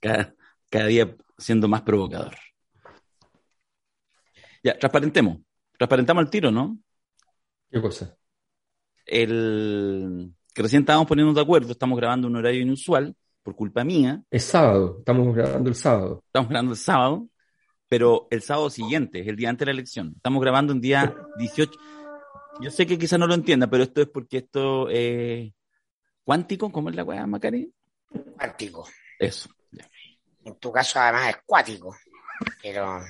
cada, cada día siendo más provocador. Ya, transparentemos. Transparentamos el tiro, ¿no? ¿Qué cosa? El que recién estábamos poniendo de acuerdo, estamos grabando un horario inusual por culpa mía. Es sábado, estamos grabando el sábado. Estamos grabando el sábado, pero el sábado siguiente, es el día antes de la elección. Estamos grabando un día 18. Yo sé que quizá no lo entienda, pero esto es porque esto es cuántico, ¿cómo es la weá, Macari? Cuántico. Eso. En tu caso, además, es cuático. Pero.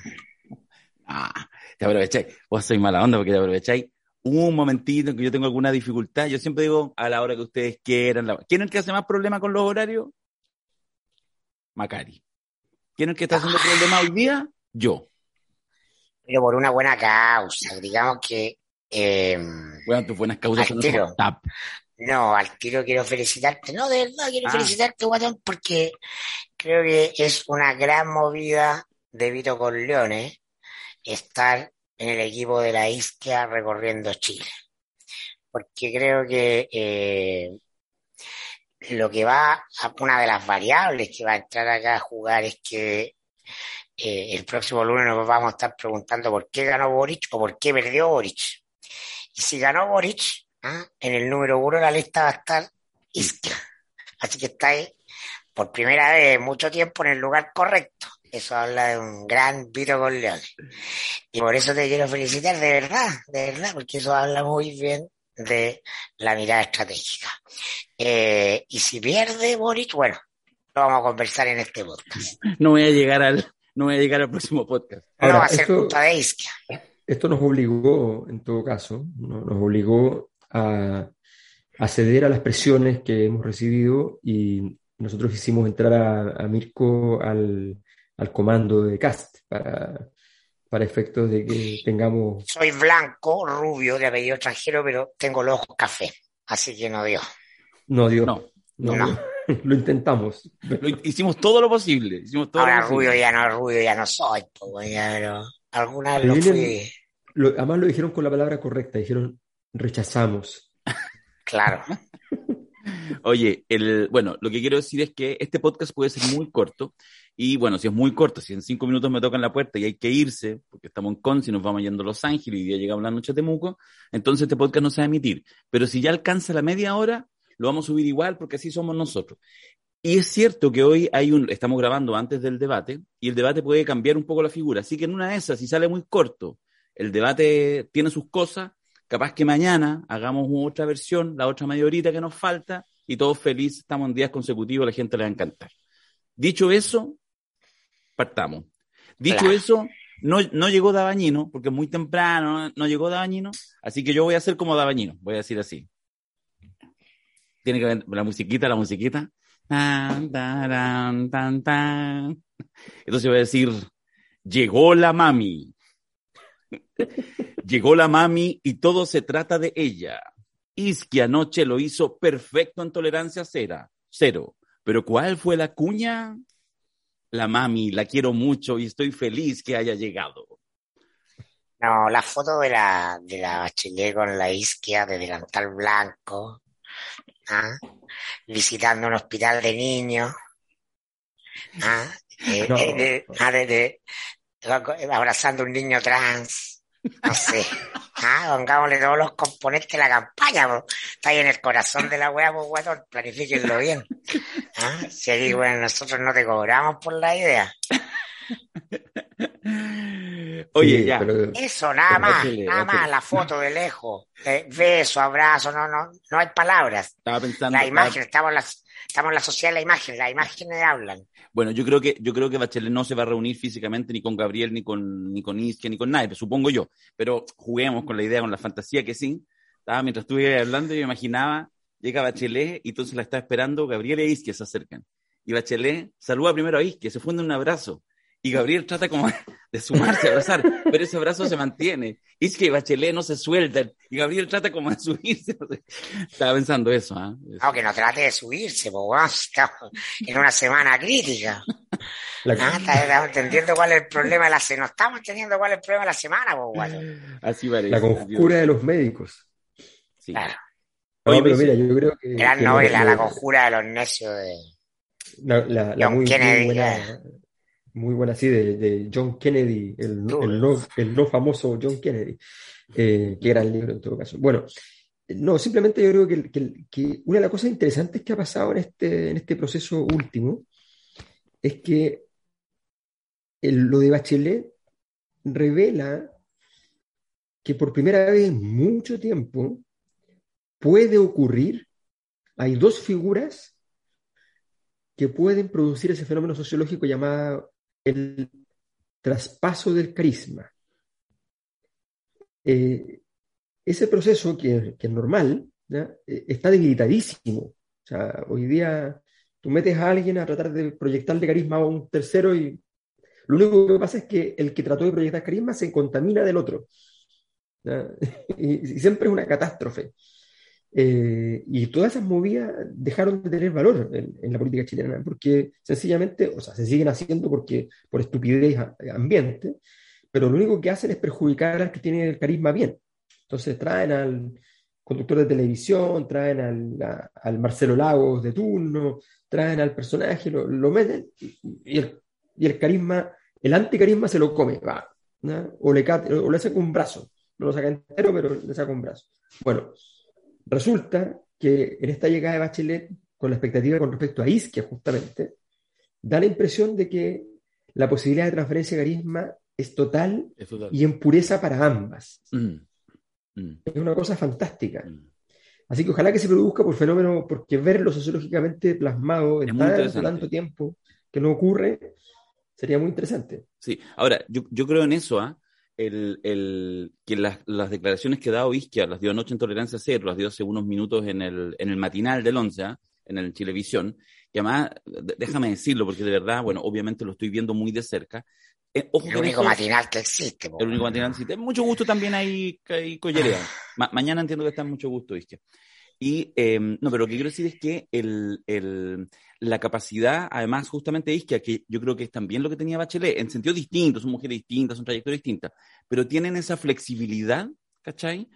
Ah, te aprovecháis. Vos sois mala onda porque te aprovecháis un momentito en que yo tengo alguna dificultad. Yo siempre digo a la hora que ustedes quieran. La... ¿Quién es el que hace más problema con los horarios? Macari. ¿Quién es el que está haciendo Ah. problema hoy día? Yo. Pero por una buena causa. Digamos que. eh, Bueno, tus buenas causas son los tap. No, al tiro quiero felicitarte. No, de verdad quiero Ah. felicitarte, Guatón, porque creo que es una gran movida de Vito Corleone estar en el equipo de la Isquia recorriendo Chile. Porque creo que eh, lo que va, a- una de las variables que va a entrar acá a jugar es que eh, el próximo lunes nos vamos a estar preguntando por qué ganó Boric o por qué perdió Boric. Y si ganó Boric, ¿ah? en el número uno de la lista va a estar Isquia. Así que está ahí por primera vez en mucho tiempo en el lugar correcto. Eso habla de un gran Vito Corleone. Y por eso te quiero felicitar, de verdad, de verdad, porque eso habla muy bien de la mirada estratégica. Eh, y si pierde Boric, bueno, lo vamos a conversar en este podcast. No voy a llegar al, no voy a llegar al próximo podcast. no Ahora, va a ser esto- culpa de Isquia. Esto nos obligó, en todo caso, ¿no? nos obligó a, a ceder a las presiones que hemos recibido y nosotros hicimos entrar a, a Mirko al, al comando de CAST para, para efectos de que tengamos... Soy blanco, rubio, de apellido extranjero, pero tengo los ojos café. Así que no dio. No, Dios, No, no, no. lo intentamos. lo hicimos todo lo posible. Hicimos todo Ahora lo posible. rubio ya no, rubio ya no soy, pues, ya, pero alguna vez Pero lo vienen- fui. Lo- además lo dijeron con la palabra correcta, dijeron rechazamos. Claro. Oye, el, bueno, lo que quiero decir es que este podcast puede ser muy corto. Y bueno, si es muy corto, si en cinco minutos me tocan la puerta y hay que irse, porque estamos en Conce y nos vamos yendo a Los Ángeles y ya llegamos la noche a Temuco, entonces este podcast no se va a emitir. Pero si ya alcanza la media hora, lo vamos a subir igual porque así somos nosotros. Y es cierto que hoy hay un, estamos grabando antes del debate y el debate puede cambiar un poco la figura. Así que en una de esas, si sale muy corto, el debate tiene sus cosas, capaz que mañana hagamos otra versión, la otra media horita que nos falta y todos felices, estamos en días consecutivos, la gente le va a encantar. Dicho eso, partamos. Dicho eso, no, no llegó Dabañino, porque es muy temprano, no, llegó Dabañino, así que yo voy a hacer como Dabañino, voy a decir así. Tiene que ver la musiquita, la musiquita. Tan, taran, tan, tan. Entonces voy a decir, llegó la mami. Llegó la mami y todo se trata de ella. Isqui anoche lo hizo perfecto en tolerancia cera, cero. Pero ¿cuál fue la cuña? La mami, la quiero mucho y estoy feliz que haya llegado. No, la foto de la, de la bachelet con la isquia de delantal blanco, ¿ah? visitando un hospital de niños, ¿ah? Eh, No. eh, de- ah, de- de- abrazando a un niño trans, no sé. Ah, pongámosle todos los componentes de la campaña, po. está ahí en el corazón de la wea, pues guatón, planifíquenlo bien. ¿Ah? Si aquí, bueno, nosotros no te cobramos por la idea. Oye, Sí, ya. pero- Eso, nada Pero más, nada más, la foto de lejos, eh, beso, abrazo, no, no, no hay palabras. Estaba pensando. La imagen, estamos en la, estamos en la sociedad de la imagen, las imágenes hablan. Bueno, yo creo que yo creo que Bachelet no se va a reunir físicamente ni con Gabriel, ni con ni con ni con nadie, supongo yo. Pero juguemos con la idea, con la fantasía que sí. Estaba mientras estuve hablando, yo imaginaba, llega Bachelet y entonces la está esperando, Gabriel e Isquia se acercan. Y Bachelet saluda primero a Isquia, se funde un abrazo. Y Gabriel trata como de sumarse a abrazar, pero ese abrazo se mantiene. Isquia y Bachelet no se sueltan. Y Gabriel trata como de subirse. no. Estaba pensando eso, ¿ah? Eso. Aunque no trate de subirse, estamos en una semana crítica. la- Ah, está- estamos entendiendo cuál es el problema de la semana. No estamos entendiendo cuál es el problema de la semana, guato. Así parece. la conjura de los médicos. Sí. Claro. No, Oye, pero mira, yo creo que... Gran que novela, lo- La conjura de los necios de. La, muy, buena, muy buena, sí, de, John Kennedy, el, el, no, famoso John Kennedy, eh, que era el libro en todo caso. Bueno, no, simplemente yo creo que, una de las cosas interesantes que ha pasado en este, en este proceso último es que lo de Bachelet revela que por primera vez en mucho tiempo puede ocurrir, hay dos figuras que pueden producir ese fenómeno sociológico llamado el traspaso del carisma. Eh, ese proceso, que, es normal, eh, está debilitadísimo. O sea, hoy día tú metes a alguien a tratar de proyectarle carisma a un tercero y lo único que pasa es que el que trató de proyectar carisma se contamina del otro. Y, siempre es una catástrofe. Eh, y todas esas movidas dejaron de tener valor en, la política chilena, porque sencillamente, o sea, se siguen haciendo porque, por estupidez ambiente, pero lo único que hacen es perjudicar al que tiene el carisma bien. Entonces traen al conductor de televisión, traen al, Marcelo Lagos de turno, traen al personaje, lo, meten y, el, y, el, carisma, el anticarisma se lo come, va, o, le, o le saca un brazo, no lo saca entero, pero le saca un brazo. Bueno, resulta que en esta llegada de Bachelet, con la expectativa con respecto a Isquia justamente, da la impresión de que la posibilidad de transferencia de carisma es total, y en pureza para ambas. Mm. Mm. Es una cosa fantástica. Mm. Así que ojalá que se produzca por fenómeno, porque verlo sociológicamente plasmado en tanto, tiempo que no ocurre, sería muy interesante. Sí, ahora, yo, creo en eso, ¿ah? El, que las, declaraciones que ha dado Isquia, las dio anoche en Tolerancia Cero, las dio hace unos minutos en el, en el matinal del 11, ¿ah? en el Televisión, que además, déjame decirlo, porque de verdad, bueno, obviamente lo estoy viendo muy de cerca, eh, el único matinal que existe. El único matinal que existe. Mucho gusto también ahí, ahí collerea. mañana entiendo que está en mucho gusto, Isquia. Y, em, no, pero lo que quiero decir es que el, el, la capacidad, además, justamente Isquia, que yo creo que es también lo que tenía Bachelet, en sentido distinto, son mujeres distintas, son trayectorias distintas, pero tienen esa flexibilidad, ¿cachai?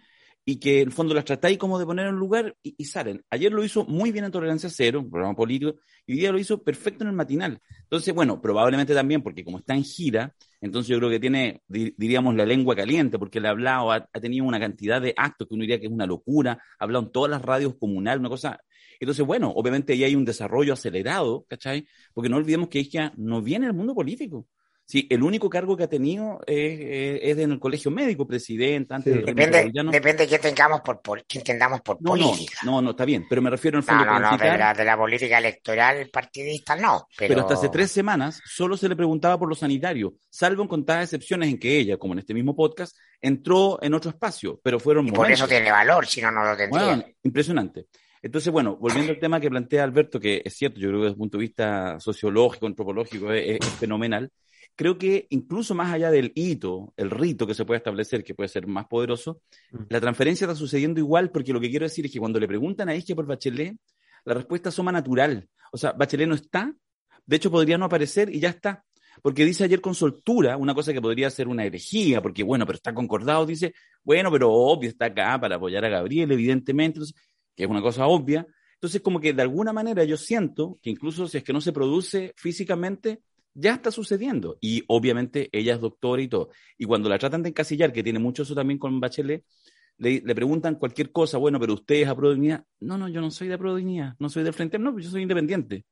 Y que en el fondo las tratáis como de poner en lugar y, salen. Ayer lo hizo muy bien en Tolerancia Cero, un programa político, y hoy día lo hizo perfecto en el matinal. Entonces, bueno, probablemente también porque como está en gira, entonces yo creo que tiene, diríamos, la lengua caliente, porque le ha hablado, ha, tenido una cantidad de actos que uno diría que es una locura, ha hablado en todas las radios comunales, una cosa... Entonces, bueno, obviamente ahí hay un desarrollo acelerado, ¿cachai? Porque no olvidemos que ella no viene del mundo político. Sí, el único cargo que ha tenido es, en el colegio médico, presidente, antes depende, depende de qué tengamos por, por qué entendamos por política. No, no, está bien, pero me refiero al fondo no, no, no, de la, de la, política electoral partidista no. Pero... pero... hasta hace tres semanas solo se le preguntaba por lo sanitario, salvo en contadas excepciones en que ella, como en este mismo podcast, entró en otro espacio, pero fueron y por eso tiene valor, si no, no lo tendría. Bueno, impresionante. Entonces, bueno, volviendo al tema que plantea Alberto, que es cierto, yo creo que desde el punto de vista sociológico, antropológico, es fenomenal creo que incluso más allá del hito, el rito que se puede establecer, que puede ser más poderoso, mm. la transferencia está sucediendo igual, porque lo que quiero decir es que cuando le preguntan a Isquia por Bachelet, la respuesta asoma natural. O sea, Bachelet no está, de hecho podría no aparecer y ya está. Porque dice ayer con soltura, una cosa que podría ser una herejía, porque bueno, pero está concordado, dice, bueno, pero obvio está acá para apoyar a Gabriel, evidentemente, que es una cosa obvia. Entonces, como que de alguna manera yo siento que incluso si es que no se produce físicamente, ya está sucediendo. Y obviamente ella es doctora y todo. Y cuando la tratan de encasillar, que tiene mucho eso también con Bachelet, le, preguntan cualquier cosa, bueno, pero usted es a pro No, no, yo no soy de pro no soy del frente, no, yo soy independiente.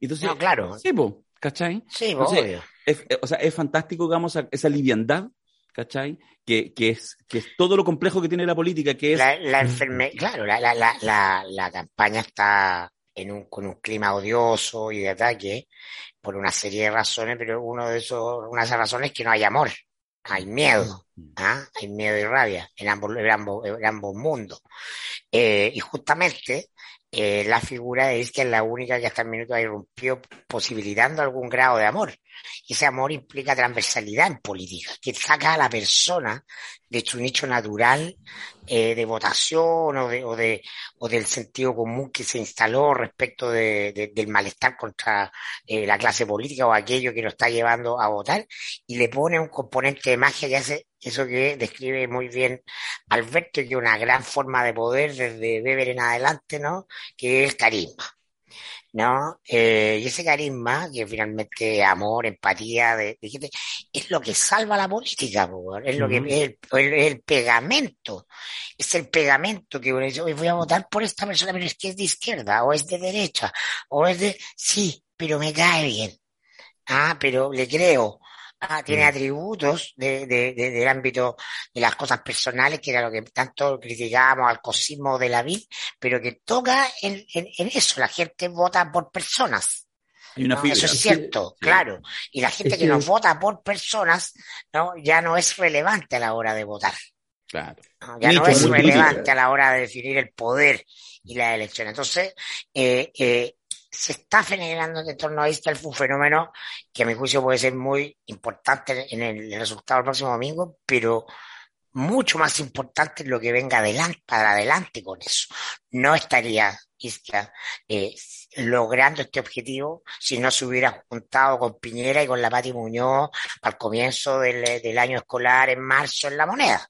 Entonces, no, claro. Sí, po, ¿cachai? Sí, obvio. Es, o sea, es fantástico, digamos, esa liviandad, ¿cachai? Que, que, es, que es todo lo complejo que tiene la política, que es... La, la enfermedad, claro, la, la, la, la, campaña está en un, con un clima odioso y de ataque, por una serie de razones, pero uno de esos, una de esas razones es que no hay amor, hay miedo, mm. ¿ah? hay miedo y rabia en ambos, en ambos, en ambos mundos. Eh, y justamente eh, la figura es que es la única que hasta el minuto irrumpió posibilitando algún grado de amor. Y ese amor implica transversalidad en política, que saca a la persona de su nicho natural eh, de votación o, de, o, de, o del sentido común que se instaló respecto de, del malestar contra eh, la clase política o aquello que lo está llevando a votar y le pone un componente de magia que hace eso que describe muy bien Alberto, que una gran forma de poder desde Weber en adelante, ¿no? Que es el carisma. ¿no? Eh, y ese carisma, que finalmente amor, empatía, de, de es lo que salva la política, es lo que es el, el, pegamento, es el pegamento que uno dice, hoy voy a votar por esta persona, pero es que es de izquierda, o es de derecha, o es de, sí, pero me cae bien, ah, pero le creo, Ah, tiene atributos de, de, del ámbito de las cosas personales, que era lo que tanto criticábamos al cosismo de la vida, pero que toca en, en, eso, la gente vota por personas. Eso es cierto, claro. Y la gente que, nos vota por personas, ¿no? ya no es relevante a la hora de votar. Claro. Ya no es relevante a la hora de definir el poder y la elección. Entonces, eh, eh, se está generando en torno a esto un fenómeno que a mi juicio puede ser muy importante en el resultado del próximo domingo, pero mucho más importante lo que venga adelante, para adelante con eso. No estaría Isca eh, logrando este objetivo si no se hubiera juntado con Piñera y con la Pati Muñoz al comienzo del, del año escolar en marzo en la moneda.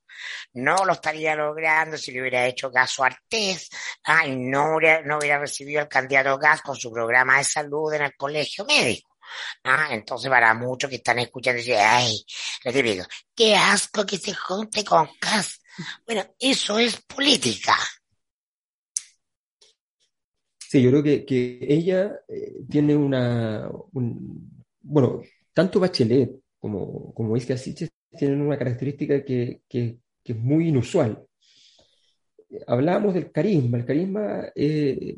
No lo estaría logrando si le hubiera hecho caso a Artés, ah, y no hubiera, no hubiera recibido al candidato Gas con su programa de salud en el colegio médico. Ah, entonces para muchos que están escuchando dicen, ay, lo típico, qué asco que se junte con Gas. Bueno, eso es política. Sí, yo creo que, que ella eh, tiene una, bueno, tanto Bachelet como, como Isca Siches tienen una característica que, que, que, es muy inusual. Hablábamos del carisma. El carisma eh,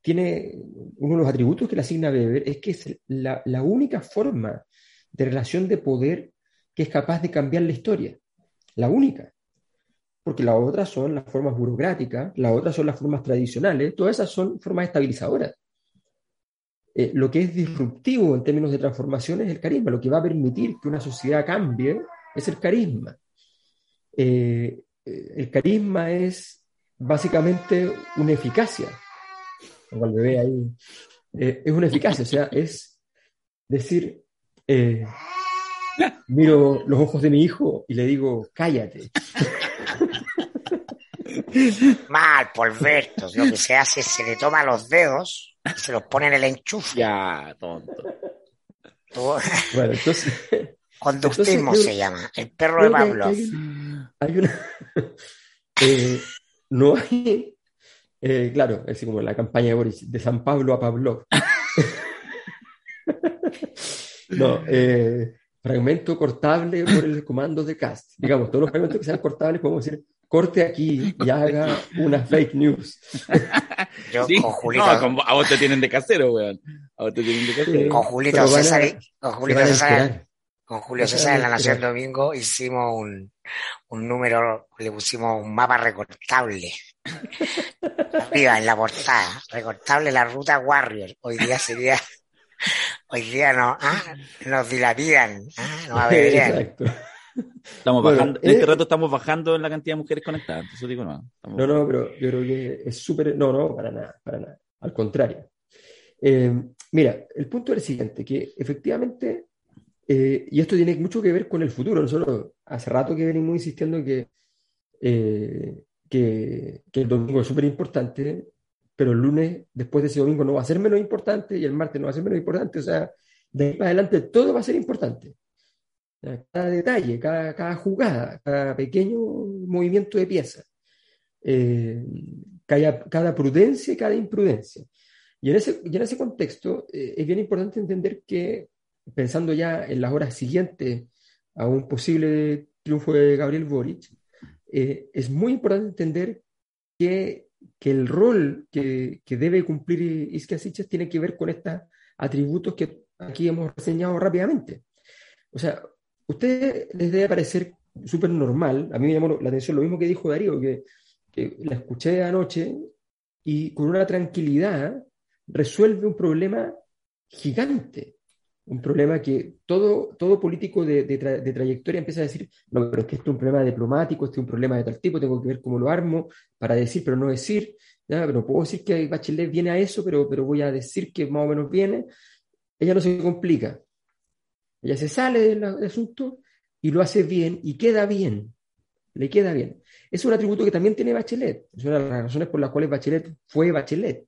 tiene uno de los atributos que le asigna Weber, es que es la, la única forma de relación de poder que es capaz de cambiar la historia. La única porque las otras son las formas burocráticas, las otras son las formas tradicionales, todas esas son formas estabilizadoras. Eh, lo que es disruptivo en términos de transformación es el carisma, lo que va a permitir que una sociedad cambie es el carisma. Eh, eh, el carisma es básicamente una eficacia, como el bebé ahí, es una eficacia, o sea, es decir, miro los ojos de mi hijo y le digo, cállate. Mal, Polvertos. Lo que se hace es se le toma los dedos y se los pone en el enchufe. Ya, tonto. Bueno, entonces. Conductismo se llama. El perro de Pablo. Hay, una. Eh, no hay. Eh, claro, es como la campaña de Boris, de San Pablo a Pablo. no, eh, fragmento cortable por el comando de cast. Digamos, todos los fragmentos que sean cortables podemos decir corte aquí y haga una fake news. Yo con Julito. a vos te tienen de casero, weón. A vos te tienen de casero. con Julito César, con Julito César, con Julio César en la Nación Domingo hicimos un, un número, le pusimos un mapa recortable. Arriba en la portada, recortable la ruta Warrior. Hoy día sería, hoy día no, ah, nos dilapidan, ah, nos Exacto. Estamos bajando, en este rato estamos bajando en la cantidad de mujeres conectadas, eso digo no. No, no, pero yo creo que es súper, no, no, para nada, para nada, al contrario. Eh, mira, el punto es el siguiente, que efectivamente, eh, y esto tiene mucho que ver con el futuro, nosotros hace rato que venimos insistiendo que, eh, que, que el domingo es súper importante, pero el lunes, después de ese domingo, no va a ser menos importante y el martes no va a ser menos importante, o sea, de ahí para adelante todo va a ser importante. Cada detalle, cada, jugada, cada pequeño movimiento de pieza, eh, cada, prudencia y cada imprudencia. Y en ese, en ese contexto eh, es bien importante entender que, pensando ya en las horas siguientes a un posible triunfo de Gabriel Boric, eh, es muy importante entender que, que el rol que, que debe cumplir Iskia tiene que ver con estos atributos que aquí hemos reseñado rápidamente. O sea, usted les debe parecer súper normal, a mí me llamó la atención lo mismo que dijo Darío, que, la escuché anoche y con una tranquilidad resuelve un problema gigante, un problema que todo, todo político de, trayectoria empieza a decir, no, pero es que esto es un problema diplomático, este es un problema de tal tipo, tengo que ver cómo lo armo para decir, pero no decir, pero puedo decir que Bachelet viene a eso, pero, pero voy a decir que más o menos viene, ella no se complica, ella se sale del, asunto y lo hace bien y queda bien. Le queda bien. Es un atributo que también tiene Bachelet. Es una de las razones por las cuales Bachelet fue Bachelet.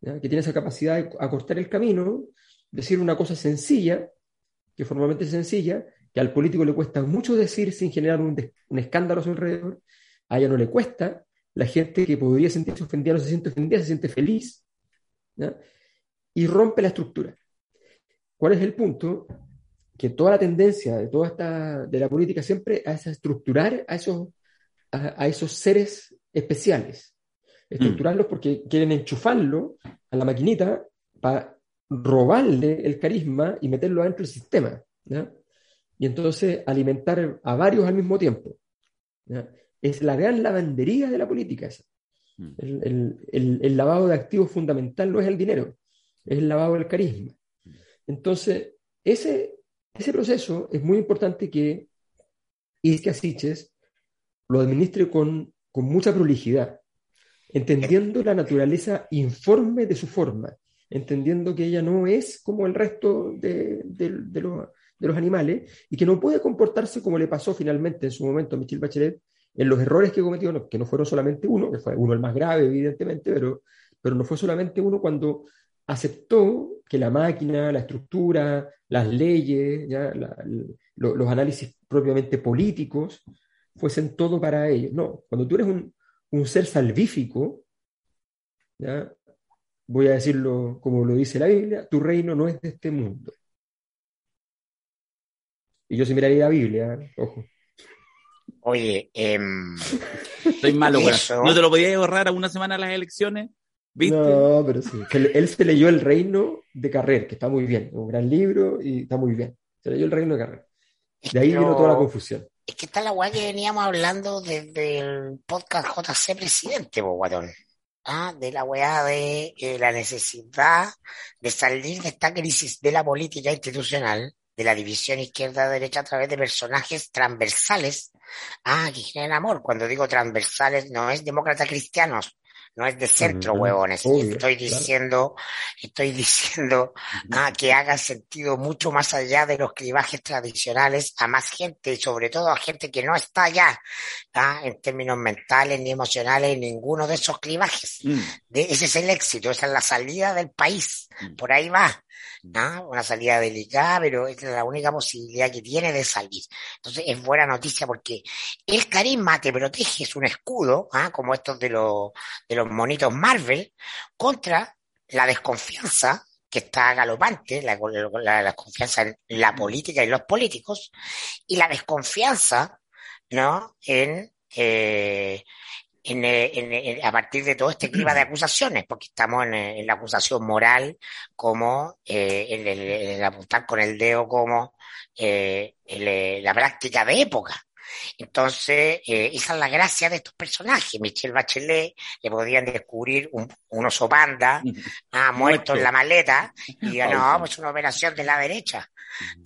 que tiene esa capacidad de acortar el camino, decir una cosa sencilla, que formalmente es sencilla, que al político le cuesta mucho decir sin generar un, escándalo a su alrededor, a ella no le cuesta, la gente que podría sentirse ofendida no se siente ofendida, se siente feliz, y rompe la estructura. ¿Cuál es el punto? Que toda la tendencia de toda esta, de la política siempre es estructurar a esos, a, esos seres especiales. Estructurarlos mm. porque quieren enchufarlo a la maquinita para robarle el carisma y meterlo dentro del sistema. Y entonces alimentar a varios al mismo tiempo. Es la gran lavandería de la política esa. Mm. El, lavado de activos fundamental no es el dinero, es el lavado del carisma. Entonces, ese, ese proceso es muy importante que Iskia Siches lo administre con, con mucha prolijidad, entendiendo la naturaleza informe de su forma, entendiendo que ella no es como el resto de, de, los, de, los, animales y que no puede comportarse como le pasó finalmente en su momento a Michelle Bachelet en los errores que cometió, que no fueron solamente uno, que fue uno el más grave, evidentemente, pero, pero no fue solamente uno cuando aceptó que la máquina, la estructura, las leyes, los análisis propiamente políticos, fuesen todo para ellos. No, cuando tú eres un, un ser salvífico, ¿ya? Voy a decirlo como lo dice la Biblia, tu reino no es de este mundo. Y yo sí miraría la Biblia, ojo. Oye, em, estoy malo, ¿No te lo podías ahorrar a una semana las elecciones? ¿Viste? No, pero sí. Él se leyó El Reino de Carrer, que está muy bien. Un gran libro y está muy bien. Se leyó El Reino de Carrer. De ahí vino toda la confusión. Es que está la guay que veníamos hablando desde el podcast JC Presidente, Boguatón. ¿Ah? De la weá de eh, la necesidad de salir de esta crisis de la política institucional de la división izquierda-derecha a través de personajes transversales ah, que generan amor. Cuando digo transversales no es demócratas cristianos, no es de centro, huevones. estoy diciendo, estoy diciendo ah, que haga sentido mucho más allá de los clivajes tradicionales a más gente y sobre todo a gente que no está allá ah, en términos mentales ni emocionales en ninguno de esos clivajes. Mm. ese es el éxito, esa es la salida del país. Mm. Por ahí va. Una salida delicada, pero es la única posibilidad que tiene de salir. Entonces es buena noticia porque el carisma te protege, es un escudo, ¿ah? como estos de los, de los monitos Marvel, contra la desconfianza que está galopante, la, la, desconfianza en la política y los políticos, y la desconfianza, ¿no? En, eh, a partir de todo este clima de acusaciones, porque estamos en, la acusación moral como eh, en, el, apuntar con el dedo como eh, eh, la práctica de época. Entonces, esa es la gracia de estos personajes. Michelle Bachelet le podían descubrir un, oso panda ah, muerto en la maleta y digan, no, pues una operación de la derecha.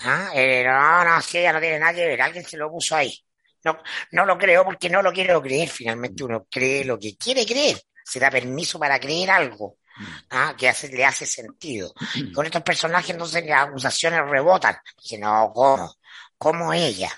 Ah, no, no, si ella no tiene nada que ver, alguien se lo puso ahí. No, no lo creo porque no lo quiero creer. Finalmente uno cree lo que quiere creer. Se da permiso para creer algo mm. ¿ah? que hace, le hace sentido. Mm. Con estos personajes entonces las acusaciones rebotan. Dice, no, ¿cómo? ¿Cómo ella?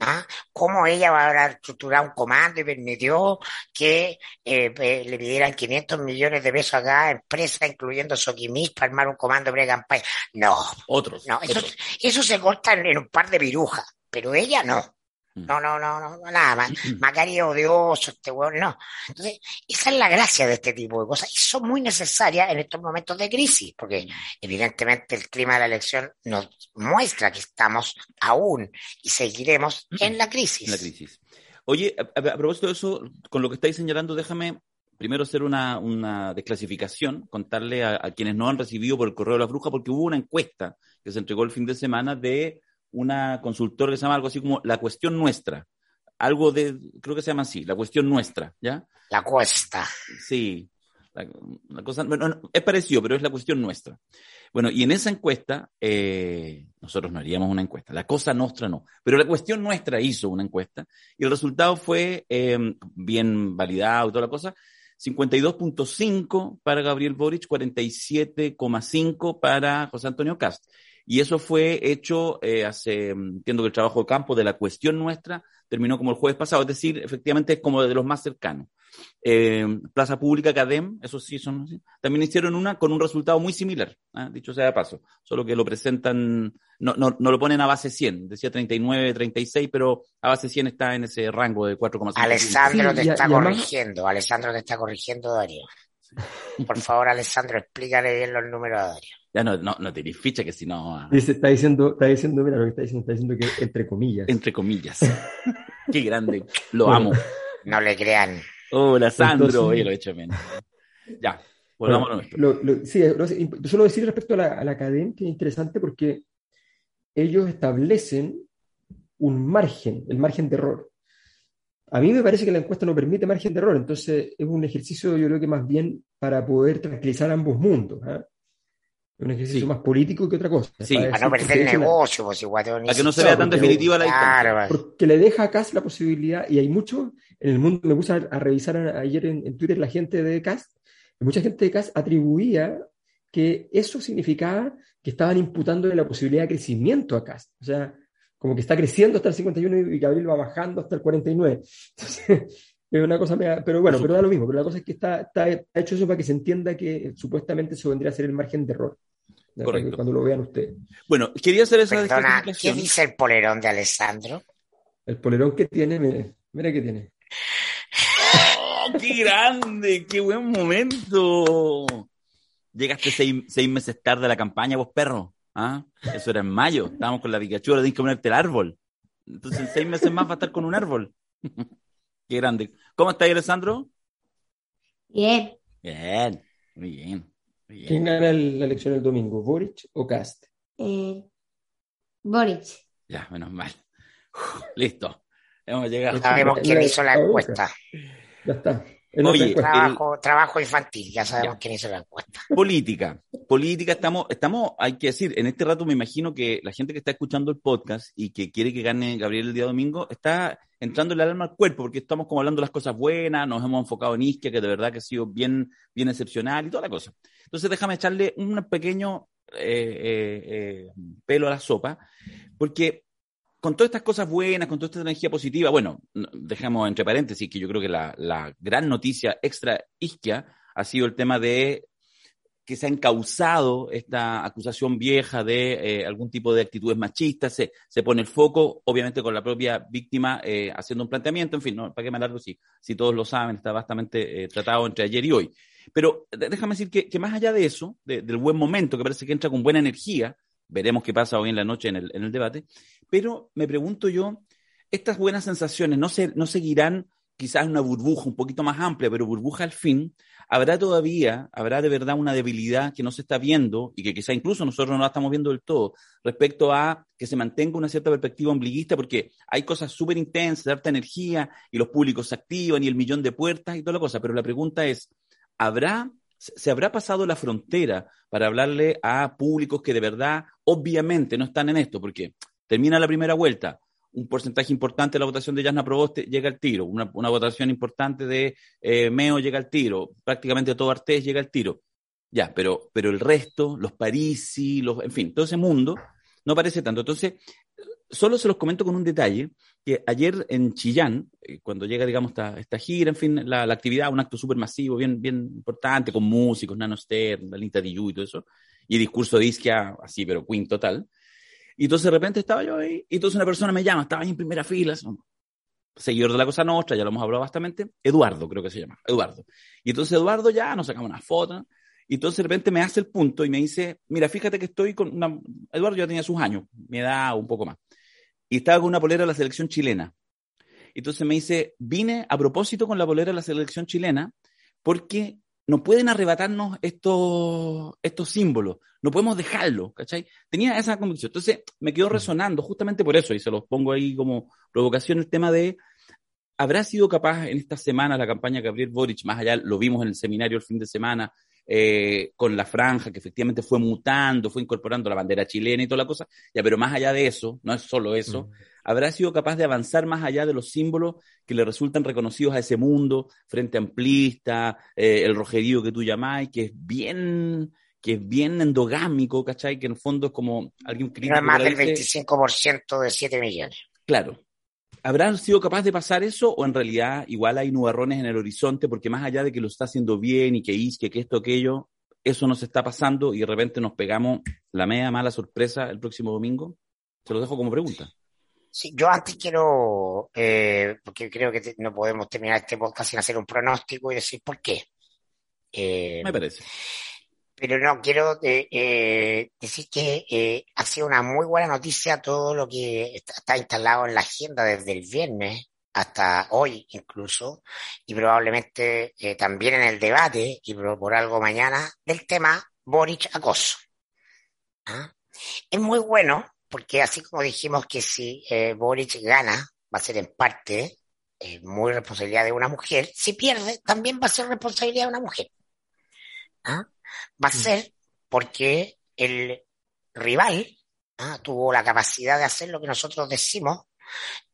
¿Ah? ¿Cómo ella va a estructurar un comando y permitió que eh, le pidieran 500 millones de pesos a cada empresa, incluyendo Soquimis, para armar un comando de campaña? No. Otros. No, eso, eso se corta en, un par de virujas, pero ella no. Mm. No, no, no, no, nada. Macari odioso, este weón, no. Entonces, esa es la gracia de este tipo de cosas y son muy necesarias en estos momentos de crisis, porque evidentemente el clima de la elección nos muestra que estamos aún y seguiremos en la crisis. La crisis. Oye, a, propósito de eso, con lo que estáis señalando, déjame primero hacer una, una desclasificación, contarle a, a, quienes no han recibido por el correo de la bruja, porque hubo una encuesta que se entregó el fin de semana de una consultora que se llama algo así como La Cuestión Nuestra. Algo de, creo que se llama así, La Cuestión Nuestra, ¿ya? La Cuesta. Sí. La, cosa, es parecido, pero es la cuestión nuestra. Bueno, y en esa encuesta, eh, nosotros no haríamos una encuesta, la cosa nuestra no, pero la cuestión nuestra hizo una encuesta y el resultado fue eh, bien validado y toda la cosa, 52.5 para Gabriel Boric, 47.5 para José Antonio Cast. Y eso fue hecho eh, hace, entiendo que el trabajo de campo de la cuestión nuestra terminó como el jueves pasado, es decir, efectivamente es como de los más cercanos. Eh, Plaza Pública, Cadem, eso sí son, también hicieron una con un resultado muy similar, ¿ah? dicho sea de paso, solo que lo presentan, no, no, no, lo ponen a base 100, decía 39, 36, pero a base 100 está en ese rango de 4,5. Alessandro te está corrigiendo, Alessandro te está corrigiendo, Darío. Por favor, Alessandro, explícale bien los números a Darío. Ya no, no, no tenéis ficha que si no. Ah. Dice, está diciendo, está diciendo, mira lo que está diciendo, está diciendo que entre comillas. Entre comillas. Qué grande. Lo amo. No le crean. Hola, Sandro. Oye, lo he hecho menos. Ya, volvamos a nuestro. Lo, lo, sí, solo decir respecto a la, a la academia que es interesante porque ellos establecen un margen, el margen de error. A mí me parece que la encuesta no permite margen de error, entonces es un ejercicio, yo creo que más bien para poder tranquilizar ambos mundos. ¿eh? Un ejercicio más político que otra cosa. Sí, para, no perder el negocio, pues igual Para que no se vea tan definitiva la distancia. Porque le deja a CAS la posibilidad, y hay mucho, en el mundo, me gusta a, revisar ayer en, Twitter la gente de CAS, mucha gente de CAS atribuía que eso significaba que estaban imputándole la posibilidad de crecimiento a CAS. O sea, como que está creciendo hasta el 51 y Gabriel va bajando hasta el 49. es una cosa, pero bueno, pero da lo mismo. Pero la cosa es que está, está, hecho eso para que se entienda que supuestamente eso vendría a ser el margen de error. Correcto. Cuando lo vean ustedes. Bueno, quería hacer esa Perdona, ¿qué dice el polerón de Alessandro? El polerón que tiene, mire, mira que tiene. ¡Oh, ¡Qué grande! ¡Qué buen momento! Llegaste seis, seis, meses tarde a la campaña, vos perro. ¿Ah? Eso era en mayo. Estábamos con la Pikachu, ahora tienes que ponerte el árbol. Entonces en seis meses más va a estar con un árbol. Qué grande. ¿Cómo estás, Alessandro? Bien. Bien, muy bien. ¿Quién gana la elección el domingo, Boric o Cast? Eh, Boric. Ya, menos mal. listo. Hemos llegado. Sabemos quién hizo la encuesta. Ya está. Oye, trabajo, trabajo, infantil, ya sabemos quién hizo la encuesta. Política. Política, estamos, estamos, hay que decir, en este rato me imagino que la gente que está escuchando el podcast y que quiere que gane Gabriel el día domingo está entrando el alma al cuerpo, porque estamos como hablando de las cosas buenas, nos hemos enfocado en Isquia, que de verdad que ha sido bien, bien excepcional y toda la cosa. Entonces déjame echarle un pequeño eh, eh, eh, pelo a la sopa, porque con todas estas cosas buenas, con toda esta energía positiva, bueno, dejamos entre paréntesis que yo creo que la, gran noticia extra isquia ha sido el tema de que se ha encausado esta acusación vieja de eh, algún tipo de actitudes machistas, se, se, pone el foco, obviamente con la propia víctima eh, haciendo un planteamiento, en fin, ¿no? ¿para qué me alargo si, si todos lo saben? Está bastante eh, tratado entre ayer y hoy. Pero déjame decir que, que más allá de eso, del buen momento, que parece que entra con buena energía, veremos qué pasa hoy en la noche en el, en el debate, pero me pregunto yo, estas buenas sensaciones no, se, no seguirán quizás una burbuja un poquito más amplia, pero burbuja al fin, habrá todavía, habrá de verdad una debilidad que no se está viendo y que quizá incluso nosotros no la estamos viendo del todo respecto a que se mantenga una cierta perspectiva ombliguista porque hay cosas súper intensas, de energía y los públicos se activan y el millón de puertas y toda la cosa. Pero la pregunta es, ¿habrá, se habrá pasado la frontera para hablarle a públicos que de verdad obviamente no están en esto? Porque termina la primera vuelta, un porcentaje importante de la votación de Yasna Proboste llega al tiro, una, votación importante de eh, Meo llega al tiro, prácticamente todo Artés llega al tiro. Ya, pero, pero el resto, los Parisi, los, en fin, todo ese mundo no parece tanto. Entonces, solo se los comento con un detalle, que ayer en Chillán, eh, cuando llega, digamos, esta, esta gira, en fin, la, actividad, un acto súper masivo, bien, bien importante, con músicos, Nano Stern, la Linta Yu y todo eso, y discurso de Isquia, así, pero queen total. Y entonces de repente estaba yo ahí, y entonces una persona me llama, estaba ahí en primera fila, seguidor de la Cosa Nostra, ya lo hemos hablado bastante, Eduardo creo que se llama, Eduardo. Y entonces Eduardo ya nos sacamos una foto, y entonces de repente me hace el punto y me dice, mira, fíjate que estoy con una... Eduardo ya tenía sus años, mi edad un poco más, y estaba con una polera de la selección chilena. Entonces me dice, vine a propósito con la polera de la selección chilena porque no pueden arrebatarnos estos, estos símbolos, no podemos dejarlo, ¿cachai? Tenía esa convicción. Entonces me quedó resonando justamente por eso, y se los pongo ahí como provocación el tema de, ¿habrá sido capaz en esta semana la campaña Gabriel Boric, más allá, lo vimos en el seminario el fin de semana, eh, con la franja, que efectivamente fue mutando, fue incorporando la bandera chilena y toda la cosa, ya, pero más allá de eso, no es solo eso, habrá sido capaz de avanzar más allá de los símbolos que le resultan reconocidos a ese mundo, frente amplista, eh, el rojerío que tú llamás, que es bien que es bien endogámico, ¿cachai? Que en el fondo es como alguien crítico. No más del 25% de 7 millones. Claro. ¿Habrá sido capaz de pasar eso o en realidad igual hay nubarrones en el horizonte porque más allá de que lo está haciendo bien y que Isque, que esto, aquello, eso nos está pasando y de repente nos pegamos la media mala sorpresa el próximo domingo? Se lo dejo como pregunta. Sí, yo antes quiero, eh, porque creo que te- no podemos terminar este podcast sin hacer un pronóstico y decir por qué. Eh, Me parece. pero no, quiero eh, eh, decir que eh, ha sido una muy buena noticia todo lo que está, está instalado en la agenda desde el viernes hasta hoy incluso, y probablemente eh, también en el debate, y por, por algo mañana, del tema Boric acoso. ¿Ah? Es muy bueno, porque así como dijimos que si eh, Boric gana, va a ser en parte eh, muy responsabilidad de una mujer, si pierde, también va a ser responsabilidad de una mujer. ¿Ah? Va a ser porque el rival ¿ah? tuvo la capacidad de hacer lo que nosotros decimos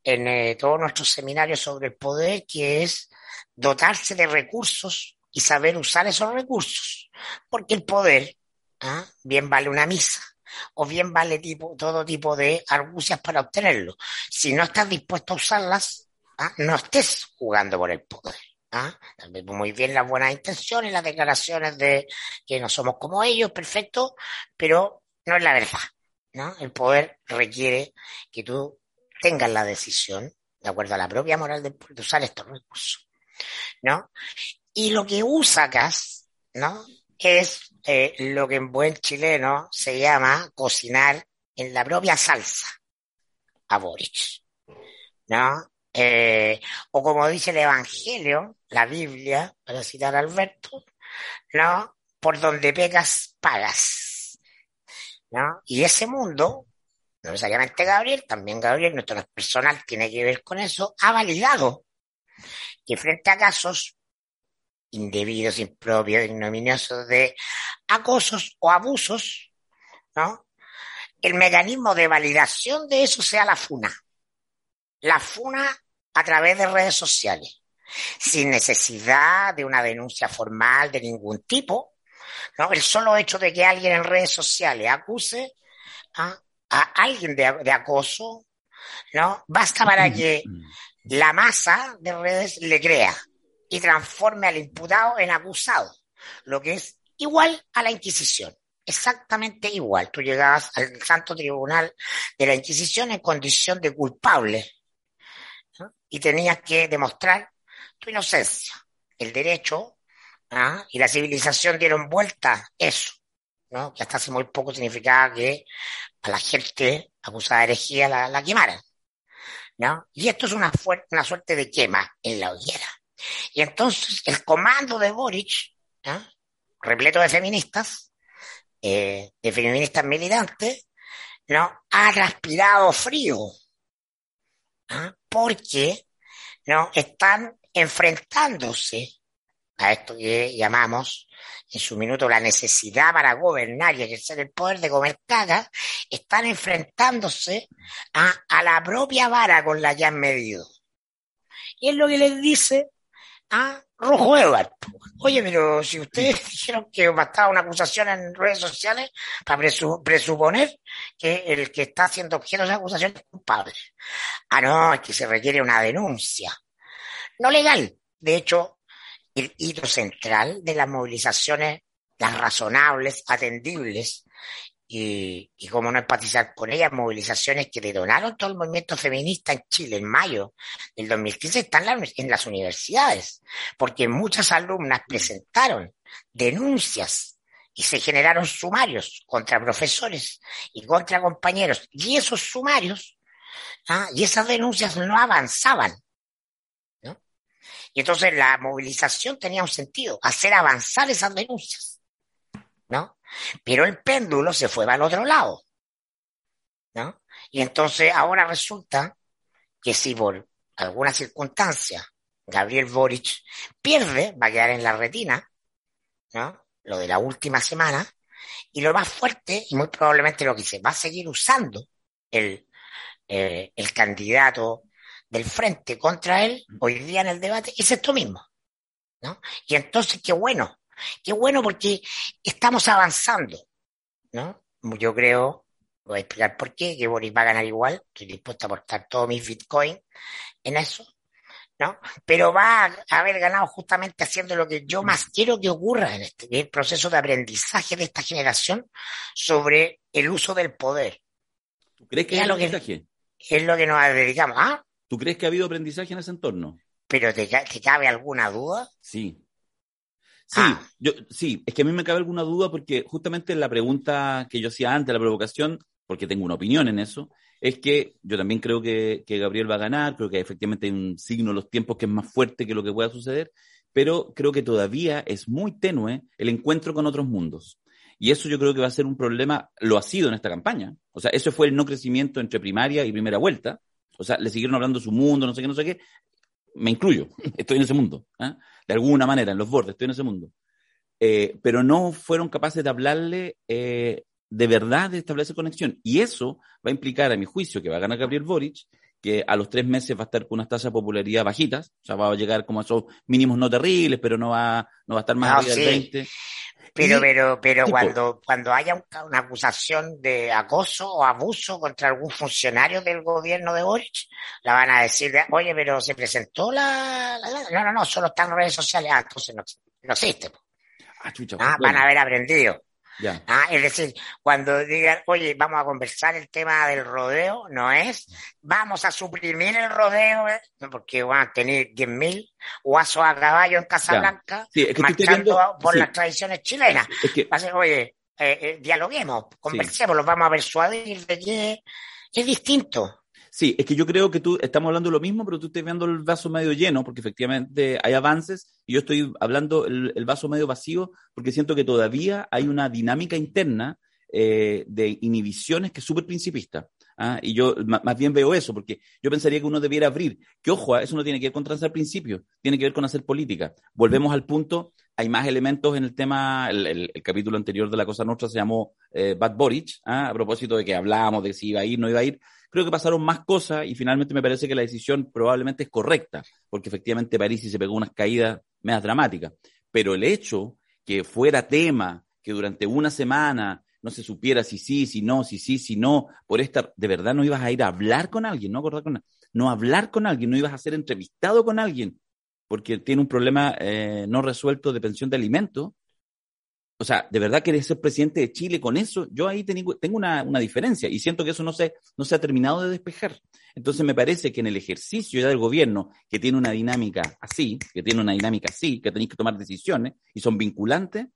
en eh, todos nuestros seminarios sobre el poder, que es dotarse de recursos y saber usar esos recursos. Porque el poder ¿ah? bien vale una misa o bien vale tipo, todo tipo de argucias para obtenerlo. Si no estás dispuesto a usarlas, ¿ah? no estés jugando por el poder. ¿ah? Muy bien las buenas intenciones, las declaraciones de que no somos como ellos, perfecto, pero no es la verdad. ¿no? El poder requiere que tú tengas la decisión, de acuerdo a la propia moral de, de usar estos recursos. ¿no? Y lo que usa ¿no? es eh, lo que en buen chileno se llama cocinar en la propia salsa a Boric, ¿no? Eh, o como dice el Evangelio, la Biblia, para citar a Alberto, ¿no? Por donde pegas, pagas, ¿no? Y ese mundo, no necesariamente Gabriel, también Gabriel, nuestro personal tiene que ver con eso, ha validado que frente a casos indebidos, impropios, ignominiosos de acosos o abusos, ¿no? El mecanismo de validación de eso sea la FUNA. La FUNA a través de redes sociales, sin necesidad de una denuncia formal de ningún tipo, ¿no? El solo hecho de que alguien en redes sociales acuse a, a alguien de, de acoso, ¿no? Basta para que la masa de redes le crea y transforme al imputado en acusado, lo que es igual a la Inquisición, exactamente igual. Tú llegabas al Santo Tribunal de la Inquisición en condición de culpable y tenías que demostrar tu inocencia. El derecho ¿ah? y la civilización dieron vuelta eso, ¿no? que hasta hace muy poco significaba que a la gente acusada de herejía la, la. ¿no? Y esto es una, una suerte de quema en la hoguera. Y entonces el comando de Boric, repleto de feministas, eh, de feministas militantes, ¿no? ha transpirado frío, porque ¿no? están enfrentándose a esto que llamamos en su minuto la necesidad para gobernar y ejercer el poder de comer cagas, están enfrentándose a, a la propia vara con la que han medido. Y es lo que les dice a Rojo Edward. Oye, pero si ustedes dijeron que bastaba una acusación en redes sociales para presu presuponer que el que está haciendo objeto de esa acusación es culpable. Ah, no, es que se requiere una denuncia. No legal. De hecho, el hito central de las movilizaciones, las razonables, atendibles, y, y cómo no empatizar con ellas, movilizaciones que detonaron todo el movimiento feminista en Chile en mayo del 2015 están en, la, en las universidades, porque muchas alumnas presentaron denuncias y se generaron sumarios contra profesores y contra compañeros, y esos sumarios ¿ah? y esas denuncias no avanzaban. ¿no? Y entonces la movilización tenía un sentido, hacer avanzar esas denuncias. ¿no? Pero el péndulo se fue al otro lado. ¿no? Y entonces ahora resulta que si por alguna circunstancia Gabriel Boric pierde, va a quedar en la retina, ¿no? Lo de la última semana, y lo más fuerte, y muy probablemente lo que se va a seguir usando el, eh, el candidato del frente contra él hoy día en el debate, es esto mismo. ¿no? Y entonces, qué bueno, Qué bueno porque estamos avanzando, ¿no? Yo creo Voy a explicar por qué, que Boris va a ganar igual, estoy dispuesto a aportar todos mis bitcoins en eso, ¿no? Pero va a haber ganado justamente haciendo lo que yo más quiero que ocurra en este el proceso de aprendizaje de esta generación sobre el uso del poder. ¿Tú crees que hay lo que- aprendizaje? Es lo que nos dedicamos. ¿Ah? ¿Tú crees que ha habido aprendizaje en ese entorno? ¿Pero te, te cabe alguna duda? Sí. Sí, Ah. yo, sí, es que a mí me cabe alguna duda porque justamente la pregunta que yo hacía antes, la provocación, porque tengo una opinión en eso, es que yo también creo que, que Gabriel va a ganar, creo que efectivamente hay un signo en los tiempos que es más fuerte que lo que pueda suceder, pero creo que todavía es muy tenue el encuentro con otros mundos. Y eso yo creo que va a ser un problema, lo ha sido en esta campaña. O sea, eso fue el no crecimiento entre primaria y primera vuelta. O sea, le siguieron hablando de su mundo, no sé qué, no sé qué. Me incluyo, estoy en ese mundo. ¿ah? De alguna manera, en los bordes, estoy en ese mundo. Eh, pero no fueron capaces de hablarle eh, de verdad, de establecer conexión. Y eso va a implicar, a mi juicio, que va a ganar Gabriel Boric, que a los tres meses va a estar con unas tasas de popularidad bajitas, o sea, va a llegar como a esos mínimos no terribles, pero no va, no va a estar más No, arriba del sí. 20. Pero, Y- pero, pero tipo- cuando, cuando haya un- una acusación de acoso o abuso contra algún funcionario del gobierno de Boric, la van a decir, de, oye, pero se presentó la, la- la-". No, no, no, solo está en redes sociales. Ah, entonces no, no existe. Ah, chucha, Ah, van a haber aprendido. Ya. Ah, es decir, cuando digan, oye, vamos a conversar el tema del rodeo, no es, vamos a suprimir el rodeo, ¿eh? Porque van a tener 10.000 guasos a caballo en Casablanca, Sí, es que marchando viendo- por sí. las tradiciones chilenas. Es que, Va a ser, oye, eh, eh, dialoguemos, conversemos, los vamos a persuadir de que es distinto. Sí, es que yo creo que tú estamos hablando de lo mismo, pero tú estás viendo el vaso medio lleno, porque efectivamente hay avances, y yo estoy hablando el, vaso medio vacío, porque siento que todavía hay una dinámica interna eh, de inhibiciones que es súper principista. ¿ah? Y yo más bien veo eso, porque yo pensaría que uno debiera abrir, que ojo, ah, eso no tiene que ver con transar principios, tiene que ver con hacer política. Volvemos al punto, hay más elementos en el tema, el, el- el capítulo anterior de La Cosa Nostra se llamó eh, Bad Boric, ¿ah? a propósito de que hablábamos de si iba a ir, no iba a ir. Creo que pasaron más cosas y finalmente me parece que la decisión probablemente es correcta, porque efectivamente París se pegó unas caídas medias dramáticas. Pero el hecho que fuera tema, que durante una semana no se supiera si sí, si no, si sí, si no, por esta, de verdad no ibas a ir a hablar con alguien, no acordar con no hablar con alguien, no ibas a ser entrevistado con alguien, porque tiene un problema eh, no resuelto de pensión de alimentos. O sea, ¿de verdad querés ser presidente de Chile con eso? Yo ahí tengo, una, una diferencia y siento que eso no se, no se ha terminado de despejar. Entonces me parece que en el ejercicio ya del gobierno, que tiene una dinámica así, que tiene una dinámica así, que tenéis que tomar decisiones y son vinculantes,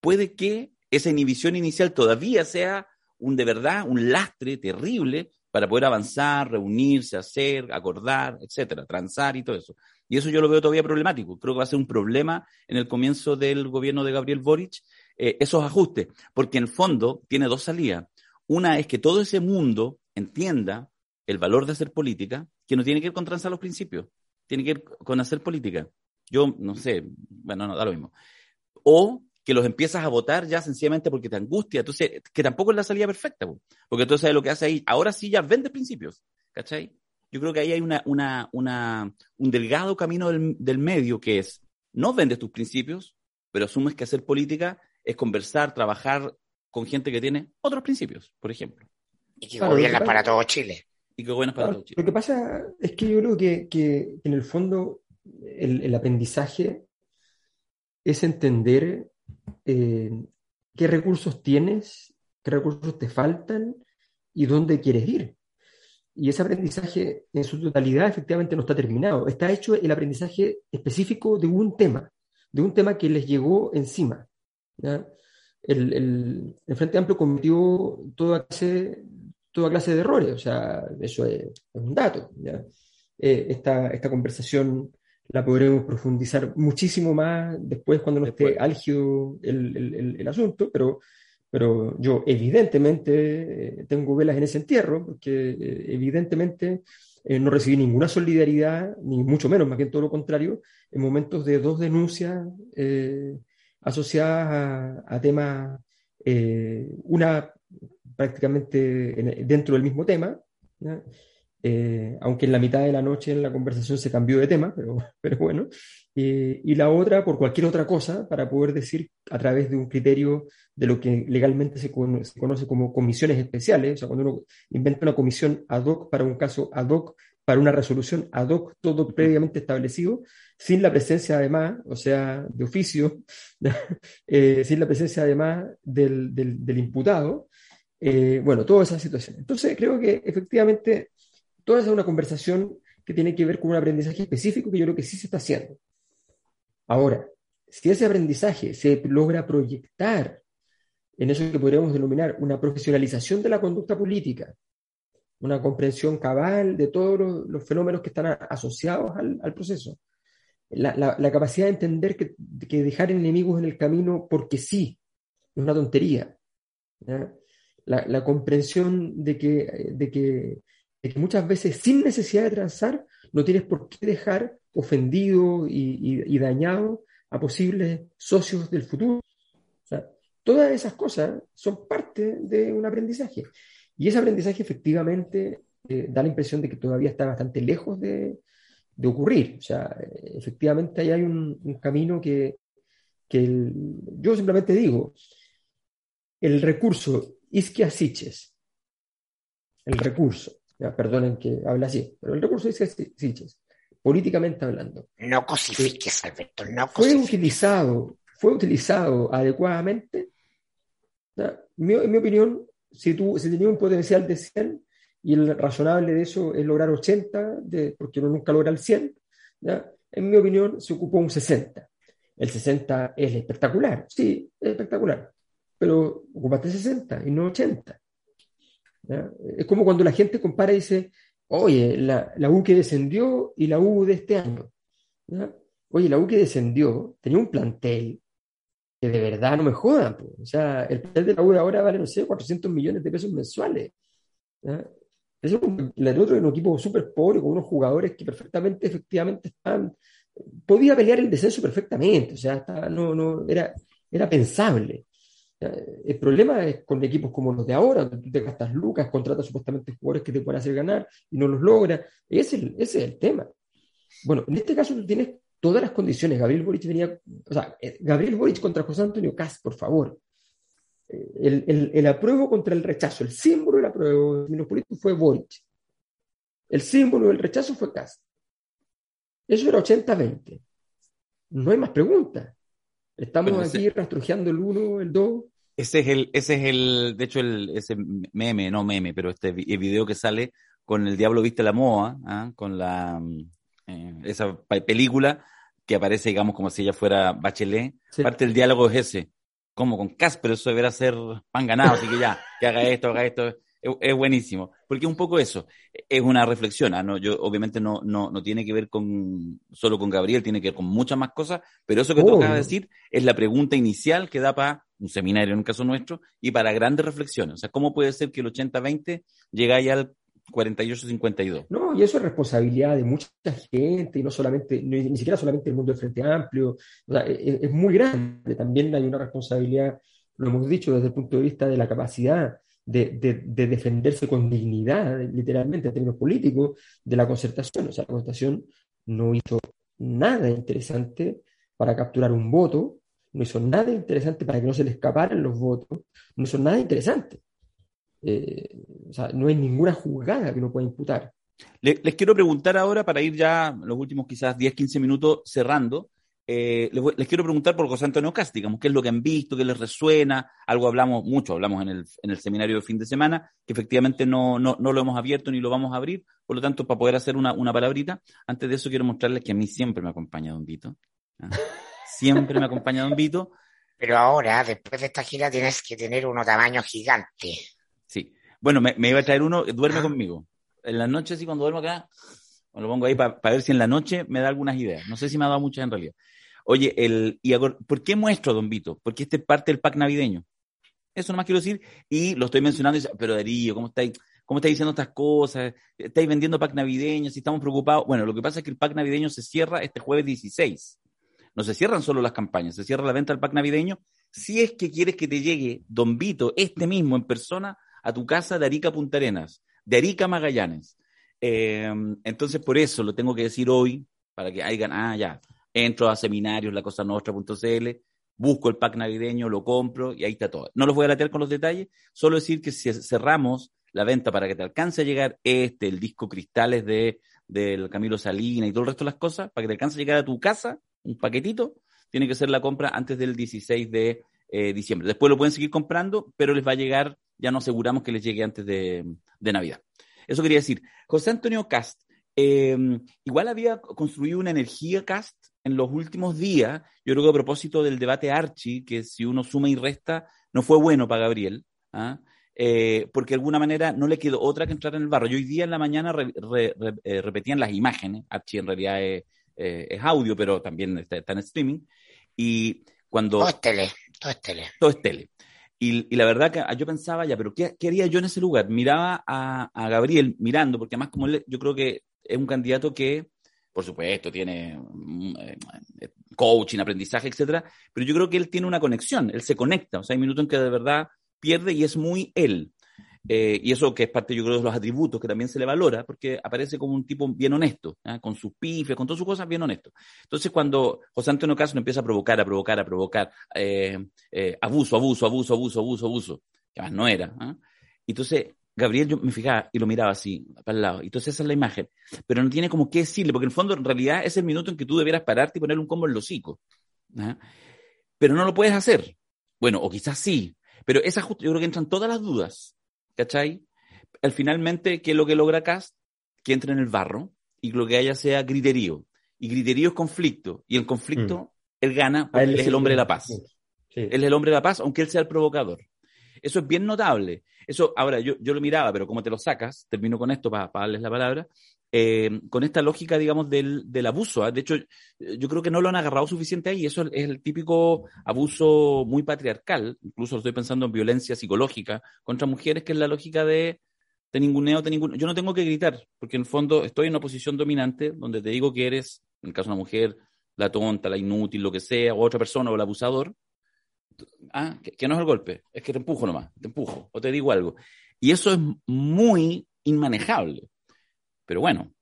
puede que esa inhibición inicial todavía sea un de verdad, un lastre terrible para poder avanzar, reunirse, hacer, acordar, etcétera, transar y todo eso. Y eso yo lo veo todavía problemático. Creo que va a ser un problema en el comienzo del gobierno de Gabriel Boric, eh, esos ajustes, porque en el fondo tiene dos salidas. Una es que todo ese mundo entienda el valor de hacer política, que no tiene que ver con transar los principios, tiene que ver con hacer política. Yo no sé, bueno, no da lo mismo. O que los empiezas a votar ya sencillamente porque te angustia. Entonces, que tampoco es la salida perfecta, po. porque sabes lo que hace ahí. Ahora sí ya vende principios, ¿cachai? Yo creo que ahí hay una, una, una, un delgado camino del, del medio que es, no vendes tus principios, pero asumes que hacer política es conversar, trabajar con gente que tiene otros principios, por ejemplo. Y que Claro, gobierna claro. para todo Chile. Y que bueno es para Claro, todo Chile. Lo que pasa es que yo creo que, que en el fondo el, el aprendizaje es entender eh, qué recursos tienes, qué recursos te faltan y dónde quieres ir. Y ese aprendizaje en su totalidad efectivamente no está terminado. Está hecho el aprendizaje específico de un tema, de un tema que les llegó encima. ¿ya? El, el- el Frente Amplio cometió toda clase, toda clase de errores, o sea, eso es, es un dato. ¿ya? Eh, esta, esta conversación la podremos profundizar muchísimo más después cuando no esté álgido el- el asunto, pero, pero yo evidentemente eh, tengo velas en ese entierro, porque eh, evidentemente eh, no recibí ninguna solidaridad, ni mucho menos, más bien todo lo contrario, en momentos de dos denuncias asociadas a, a temas, una prácticamente en- dentro del mismo tema, aunque en la mitad de la noche en la conversación se cambió de tema, pero, pero bueno, eh, y la otra por cualquier otra cosa, para poder decir a través de un criterio de lo que legalmente se, se conoce como comisiones especiales, o sea, cuando uno inventa una comisión ad hoc para un caso ad hoc, para una resolución ad hoc, todo previamente establecido, sin la presencia además, o sea, de oficio, eh, sin la presencia además del, del, del imputado, eh, bueno, toda esa situación. Entonces, creo que efectivamente toda esa es una conversación que tiene que ver con un aprendizaje específico que yo creo que sí se está haciendo. Ahora, si ese aprendizaje se logra proyectar en eso que podríamos denominar una profesionalización de la conducta política, una comprensión cabal de todos los, fenómenos que están asociados al, proceso, la, capacidad de entender que, dejar enemigos en el camino porque sí es una tontería. La, comprensión de que, de, que, muchas veces sin necesidad de transar no tienes por qué dejar ofendido y, dañado a posibles socios del futuro. todas esas cosas son parte de un aprendizaje. Y ese aprendizaje efectivamente eh, da la impresión de que todavía está bastante lejos de, ocurrir. O sea, efectivamente ahí hay un, camino que, yo simplemente digo, el recurso Isquia Siches, el recurso, perdonen que hable así, pero el recurso Isquia Siches, políticamente hablando. No cosifiques, Alberto, no Fue utilizado, fue utilizado adecuadamente. En mi opinión, si, tú, si tenías un potencial de 100 y el razonable de eso es lograr 80, de, porque uno nunca logra el 100, en mi opinión se ocupó un 60. El 60 es espectacular, sí, es espectacular, pero ocupaste 60 y no 80. Es como cuando la gente compara y dice, oye, la, U que descendió y la U de este año. Oye, la U que descendió tenía un plantel de verdad no me jodan. O sea, el plantel de la U ahora vale, no sé, 400 millones de pesos mensuales. El otro es un equipo súper pobre con unos jugadores que perfectamente, efectivamente, están. Podía pelear el descenso perfectamente, o sea, no, no, era, era pensable. El problema es con equipos como los de ahora, donde tú te gastas lucas, contratas supuestamente jugadores que te pueden hacer ganar y no los logras. Ese, ese es el tema. Bueno, en este caso tú tienes todas las condiciones. Gabriel Boric venía, o sea, eh, Gabriel Boric contra José Antonio Cast, por favor. Eh, el, el, el, apruebo contra el rechazo, el símbolo del apruebo de los políticos fue Boric. El símbolo del rechazo fue Cast. Eso era 80-20. No hay más preguntas. Estamos aquí rastrujeando el 1, el 2. Ese es el, ese es el, de hecho, el, ese meme, no meme, pero este video que sale con el Diablo Viste la Moa, ¿ah? con la, eh, esa película, que aparece, digamos, como si ella fuera Bachelet. Parte del diálogo es ese, como con Casper, eso deberá ser pan ganado, así que ya, que haga esto, haga esto. Es, buenísimo, porque un poco eso, es una reflexión, ¿ah? ¿no? Yo, obviamente no, no, no tiene que ver con solo con Gabriel, tiene que ver con muchas más cosas, pero eso que tú acabas de decir es la pregunta inicial que da para un seminario en un caso nuestro y para grandes reflexiones. O sea, ¿cómo puede ser que el 80-20 llegue al 48-52. No, y eso es responsabilidad de mucha gente, y no solamente, ni, siquiera solamente el mundo del Frente Amplio, e, e, es, muy grande. También hay una responsabilidad, lo hemos dicho, desde el punto de vista de la capacidad de, defenderse con dignidad, literalmente, en términos políticos, de la concertación. O sea, la concertación no hizo nada interesante para capturar un voto, no hizo nada interesante para que no se le escaparan los votos, no hizo nada interesante. Eh, o sea, no hay ninguna juzgada que no pueda imputar. les quiero preguntar ahora, para ir ya los últimos quizás 10, 15 minutos cerrando, eh, les, quiero preguntar por José Antonio Cast, digamos, qué es lo que han visto, qué les resuena, algo hablamos, mucho hablamos en el, en el seminario de fin de semana, que efectivamente no, no, no, lo hemos abierto ni lo vamos a abrir, por lo tanto, para poder hacer una, una palabrita, antes de eso quiero mostrarles que a mí siempre me acompaña Don Vito. ¿ah? Siempre me acompaña Don Vito. Pero ahora, después de esta gira, tienes que tener uno tamaño gigante. Sí. Bueno, me, iba a traer uno, duerme conmigo. En las noches, sí, cuando duermo acá, me lo pongo ahí para ver si en la noche me da algunas ideas. No sé si me ha dado muchas en realidad. Oye, el, y ¿por qué muestro a Don Vito? Porque este es parte del pack navideño. Eso nomás quiero decir. Y lo estoy mencionando y dice, pero Darío, ¿cómo estáis? ¿Cómo estáis diciendo estas cosas? ¿Estáis vendiendo pack navideño? Si estamos preocupados. Bueno, lo que pasa es que el pack navideño se cierra este jueves 16. No se cierran solo las campañas, se cierra la venta del pack navideño. Si es que quieres que te llegue Don Vito, este mismo en persona, a tu casa de Arica Punta Arenas, de Arica Magallanes. Eh, entonces, por eso lo tengo que decir hoy, para que hagan, ah, ya, entro a seminarios, la cosa nostra.cl, busco el pack navideño, lo compro y ahí está todo. No los voy a latear con los detalles, solo decir que si cerramos la venta para que te alcance a llegar este, el disco Cristales de del Camilo Salina y todo el resto de las cosas, para que te alcance a llegar a tu casa, un paquetito, tiene que ser la compra antes del 16 de eh, diciembre. Después lo pueden seguir comprando, pero les va a llegar, ya nos aseguramos que les llegue antes de, Navidad. Eso quería decir. José Antonio Cast, eh, igual había construido una energía Cast en los últimos días, yo creo que a propósito del debate Archie, que si uno suma y resta, no fue bueno para Gabriel. ¿ah? Eh, porque de alguna manera no le quedó otra que entrar en el barro. Yo hoy día en la mañana eh, repetían las imágenes, Archie en realidad es, eh, audio, pero también está, en streaming, y cuando... Todo es tele, todo es tele. Todo es tele. Y, la verdad que yo pensaba ya, pero ¿qué, haría yo en ese lugar? Miraba a, Gabriel mirando, porque además como él, yo creo que es un candidato que, por supuesto, tiene mm, coaching, aprendizaje, etcétera, pero yo creo que él tiene una conexión, él se conecta, o sea, hay minutos en que de verdad pierde y es muy él. Eh, y eso que es parte, yo creo, de los atributos que también se le valora, porque aparece como un tipo bien honesto, ¿ah? con sus pifes, con todas sus cosas, bien honesto. Entonces, cuando José Antonio Castro empieza a provocar, a provocar, a provocar, eh, eh, abuso, abuso, abuso, abuso, abuso, abuso, que más no era. ¿ah? Entonces, Gabriel, yo me fijaba y lo miraba así, para el lado. Entonces, esa es la imagen. Pero no tiene como qué decirle, porque en el fondo, en realidad, es el minuto en que tú debieras pararte y ponerle un combo en los hocico. ¿ah? Pero no lo puedes hacer. Bueno, o quizás sí, pero esa yo creo que entran todas las dudas, ¿cachai? Al finalmente, ¿qué es lo que logra Cast? Que entre en el barro y lo que haya sea griterío. Y griterío es conflicto. Y el conflicto, mm. él gana porque él es el hombre de la paz. Él es el hombre de la paz, aunque él sea el provocador. Eso es bien notable. Eso, ahora, yo, yo lo miraba, pero como te lo sacas, termino con esto para, para darles la palabra, eh, con esta lógica, digamos, del, del abuso. ¿ah? De hecho, yo creo que no lo han agarrado suficiente ahí. Eso es el típico abuso muy patriarcal. Incluso estoy pensando en violencia psicológica contra mujeres, que es la lógica de te ninguneo, te ninguneo. Yo no tengo que gritar, porque en el fondo estoy en una posición dominante donde te digo que eres, en el caso de una mujer, la tonta, la inútil, lo que sea, o otra persona, o el abusador. Ah, que, que no es el golpe, es que te empujo nomás, te empujo, o te digo algo. Y eso es muy inmanejable. Pero bueno,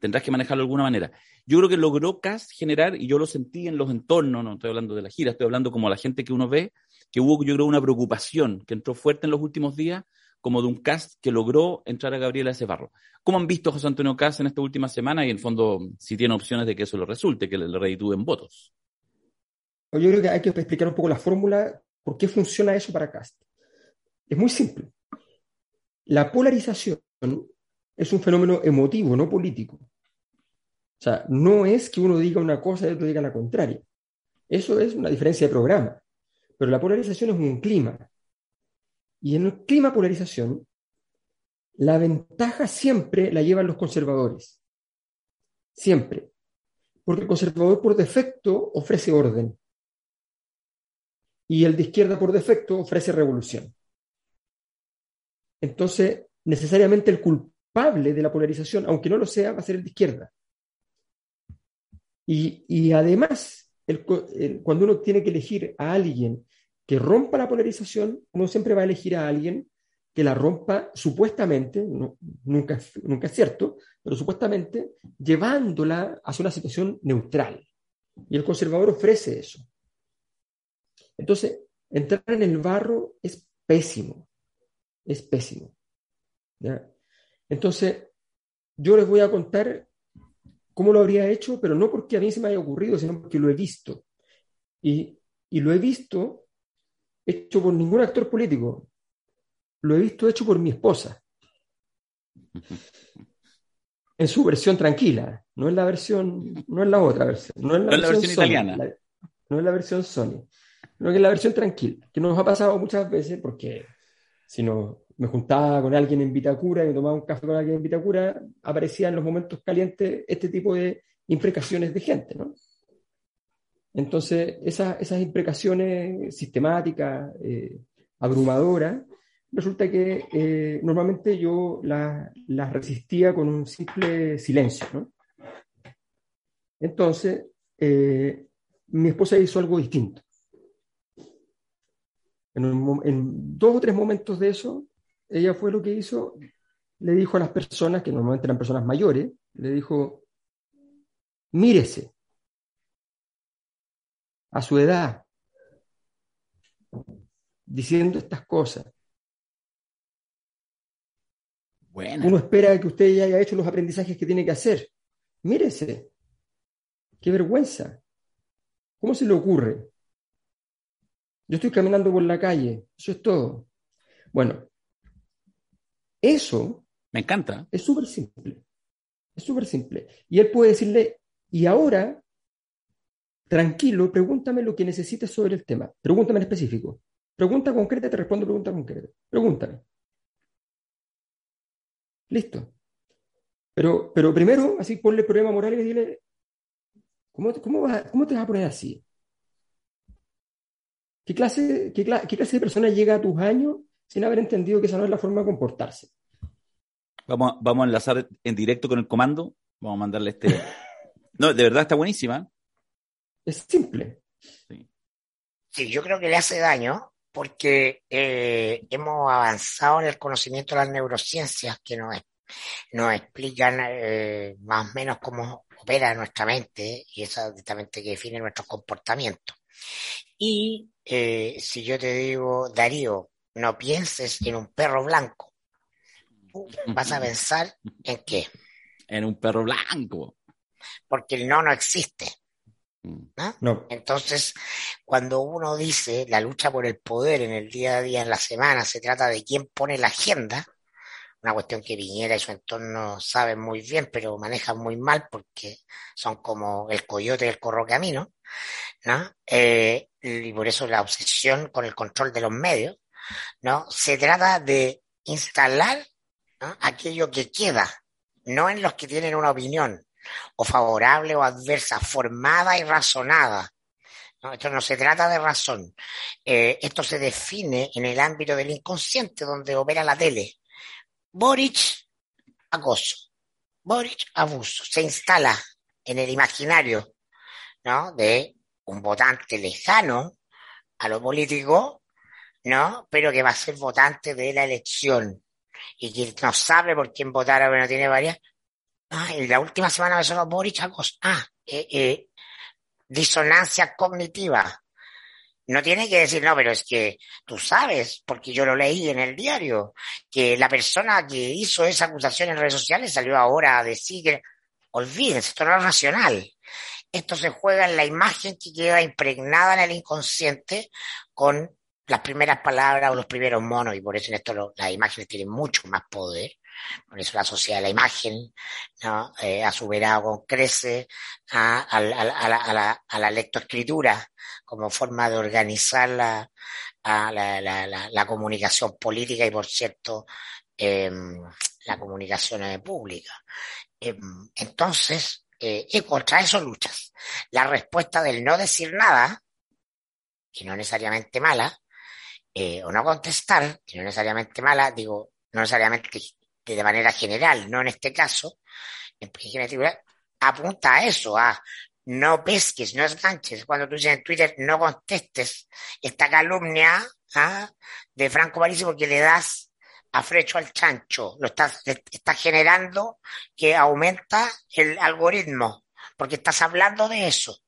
tendrás que manejarlo de alguna manera. Yo creo que logró Cast generar, y yo lo sentí en los entornos, no estoy hablando de la gira, estoy hablando como la gente que uno ve, que hubo, yo creo, una preocupación que entró fuerte en los últimos días, como de un cast que logró entrar a Gabriela ese barro. ¿Cómo han visto José Antonio Cast en esta última semana y en fondo si tiene opciones de que eso lo resulte, que le, le en votos? Yo creo que hay que explicar un poco la fórmula, por qué funciona eso para Cast. Es muy simple. La polarización es un fenómeno emotivo, no político. O sea, no es que uno diga una cosa y otro diga la contraria. Eso es una diferencia de programa. Pero la polarización es un clima. Y en el clima polarización, la ventaja siempre la llevan los conservadores. Siempre. Porque el conservador por defecto ofrece orden. Y el de izquierda por defecto ofrece revolución. Entonces, necesariamente el culpable de la polarización, aunque no lo sea, va a ser el de izquierda. Y, además, cuando uno tiene que elegir a alguien que rompa la polarización, uno siempre va a elegir a alguien que la rompa supuestamente, nunca, nunca es cierto, pero supuestamente llevándola hacia una situación neutral. Y el conservador ofrece eso. Entonces, entrar en el barro es pésimo, es pésimo. ¿ya? Entonces, yo les voy a contar cómo lo habría hecho, pero no porque a mí se me haya ocurrido, sino porque lo he visto. Y, lo he visto hecho por ningún actor político. Lo he visto hecho por mi esposa. En su versión tranquila, no es la versión, no es la otra versión, no es la, versión, italiana. no es la versión Sony, no es la versión tranquila, que nos ha pasado muchas veces porque si no, me juntaba con alguien en Vitacura y me tomaba un café con alguien en Vitacura, aparecían en los momentos calientes este tipo de imprecaciones de gente, ¿no? Entonces, esas, esas imprecaciones sistemáticas, eh, abrumadoras, resulta que eh, normalmente yo las resistía con un simple silencio, ¿no? Entonces, eh, mi esposa hizo algo distinto. En, dos o tres momentos de eso, ella fue lo que hizo, le dijo a las personas, que normalmente eran personas mayores, le dijo, mírese a su edad, diciendo estas cosas. Bueno. Uno espera que usted ya haya hecho los aprendizajes que tiene que hacer. Mírese. Qué vergüenza. ¿Cómo se le ocurre? Yo estoy caminando por la calle. Eso es todo. Bueno, eso Me encanta. es súper simple. Es súper simple. Y él puede decirle, y ahora, tranquilo, pregúntame lo que necesites sobre el tema. Pregúntame en específico. Pregunta concreta, te respondo pregunta concreta. Pregúntame. Listo. Pero, pero primero, así ponle el problema moral y dile, ¿cómo, cómo, vas cómo te vas a poner así? ¿Qué clase, qué, cla- qué clase de persona llega a tus años sin haber entendido que esa no es la forma de comportarse? Vamos, a- vamos a enlazar en directo con el comando. Vamos a mandarle este. No, de verdad está buenísima. Es simple. Sí, yo creo que le hace daño porque eh, hemos avanzado en el conocimiento de las neurociencias que nos, nos explican eh, más o menos cómo opera nuestra mente y esa es mente que define nuestros comportamientos. Y eh, si yo te digo, Darío, no pienses en un perro blanco, vas a pensar en qué, En un perro blanco. porque el no no existe. Mm. ¿no? No. Entonces, cuando uno dice la lucha por el poder en el día a día, en la semana, se trata de quién pone la agenda, una cuestión que Piñera y su entorno saben muy bien, pero manejan muy mal porque son como el coyote del corrocamino, ¿no? Eh, y por eso la obsesión con el control de los medios, ¿no? Se trata de instalar aquello que queda, no en los que tienen una opinión, o favorable o adversa, formada y razonada. Esto no se trata de razón. Eh, esto se define en el ámbito del inconsciente, donde opera la tele. Boric, acoso. Boric, abuso. Se instala en el imaginario ¿no? de un votante lejano a lo político, ¿no? Pero que va a ser votante de la elección y que no sabe por quién votar que no tiene varias. Ah, en la última semana me sonó Boric. Ah, eh, eh, disonancia cognitiva. No tiene que decir, no, pero es que tú sabes, porque yo lo leí en el diario, que la persona que hizo esa acusación en redes sociales salió ahora a decir que, olvídense, esto no es racional. Esto se juega en la imagen que queda impregnada en el inconsciente con las primeras palabras o los primeros monos, y por eso en esto las imágenes tienen mucho más poder. Por eso la sociedad de la imagen ¿no? Eh, ha superado con crece a, a, a, la, la, la lectoescritura como forma de organizar la, la, comunicación política y, por cierto, eh, la comunicación pública. Eh, entonces, eh, y contra eso luchas. La respuesta del no decir nada, que no es necesariamente mala, eh, o no contestar, que no es necesariamente mala, digo, no necesariamente de manera general, no en este caso, en apunta a eso, a no pesques, no esganches. Cuando tú dices en Twitter, no contestes esta calumnia ¿ah? de Franco Parisi porque le das a frecho al chancho, lo estás, estás generando que aumenta el algoritmo, porque estás hablando de eso.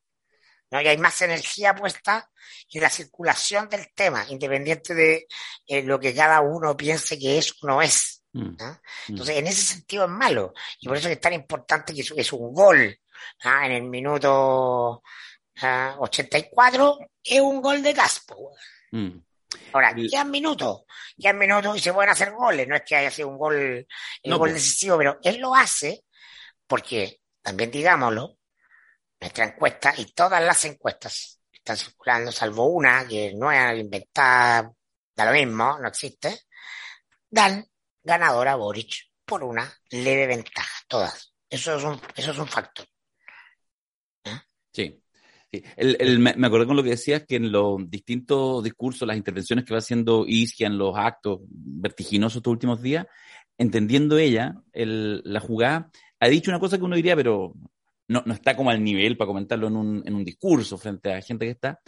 ¿No? Y hay más energía puesta en la circulación del tema, independiente de eh, lo que cada uno piense que es o no es. ¿no? Entonces, en ese sentido es malo. Y por eso es tan importante que es, un gol en el minuto ¿ah? 84, es un gol de Caspo. Mm. Ahora, quedan minutos, quedan minutos y se pueden hacer goles. No es que haya sido un gol, el No, gol decisivo, pero él lo hace porque, también digámoslo, nuestra encuesta y todas las encuestas están circulando, salvo una que no es inventada, da lo mismo, no existe, dan ganadora a Boric por una leve ventaja, todas. Eso es un, eso es factor. Sí. sí. El, el, me, me acordé con lo que decías que en los distintos discursos, las intervenciones que va haciendo Isquia en los actos vertiginosos estos últimos días, entendiendo ella el, la jugada, ha dicho una cosa que uno diría, pero no, no está como al nivel para comentarlo en un, en un discurso frente a gente que está.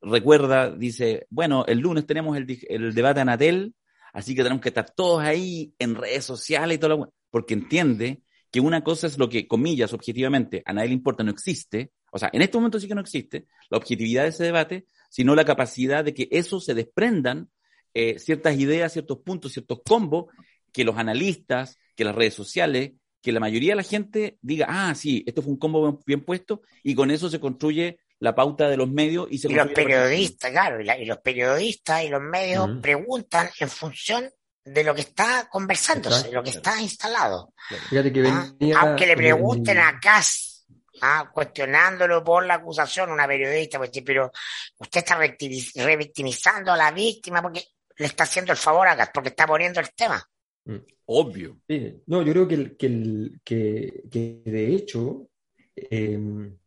Recuerda, dice, bueno, el lunes tenemos el, el debate Anatel, Así que tenemos que estar todos ahí en redes sociales y todo lo porque entiende que una cosa es lo que, comillas, objetivamente, a nadie le importa, no existe. O sea, en este momento sí que no existe la objetividad de ese debate, sino la capacidad de que eso se desprendan eh, ciertas ideas, ciertos puntos, ciertos combos, que los analistas, que las redes sociales, que la mayoría de la gente diga, ah, sí, esto fue un combo bien puesto, y con eso se construye la pauta de los medios y se y los periodistas, claro, y, los periodistas y los medios preguntan en función de lo que está conversándose, lo que está instalado. Ah, aunque le pregunten a Cass, ah, cuestionándolo por la acusación, una periodista, pues, pero usted está revictimizando a la víctima porque le está haciendo el favor a Cass, porque está poniendo el tema. Mm. Obvio. No, yo creo que, que, que, que de hecho, eh,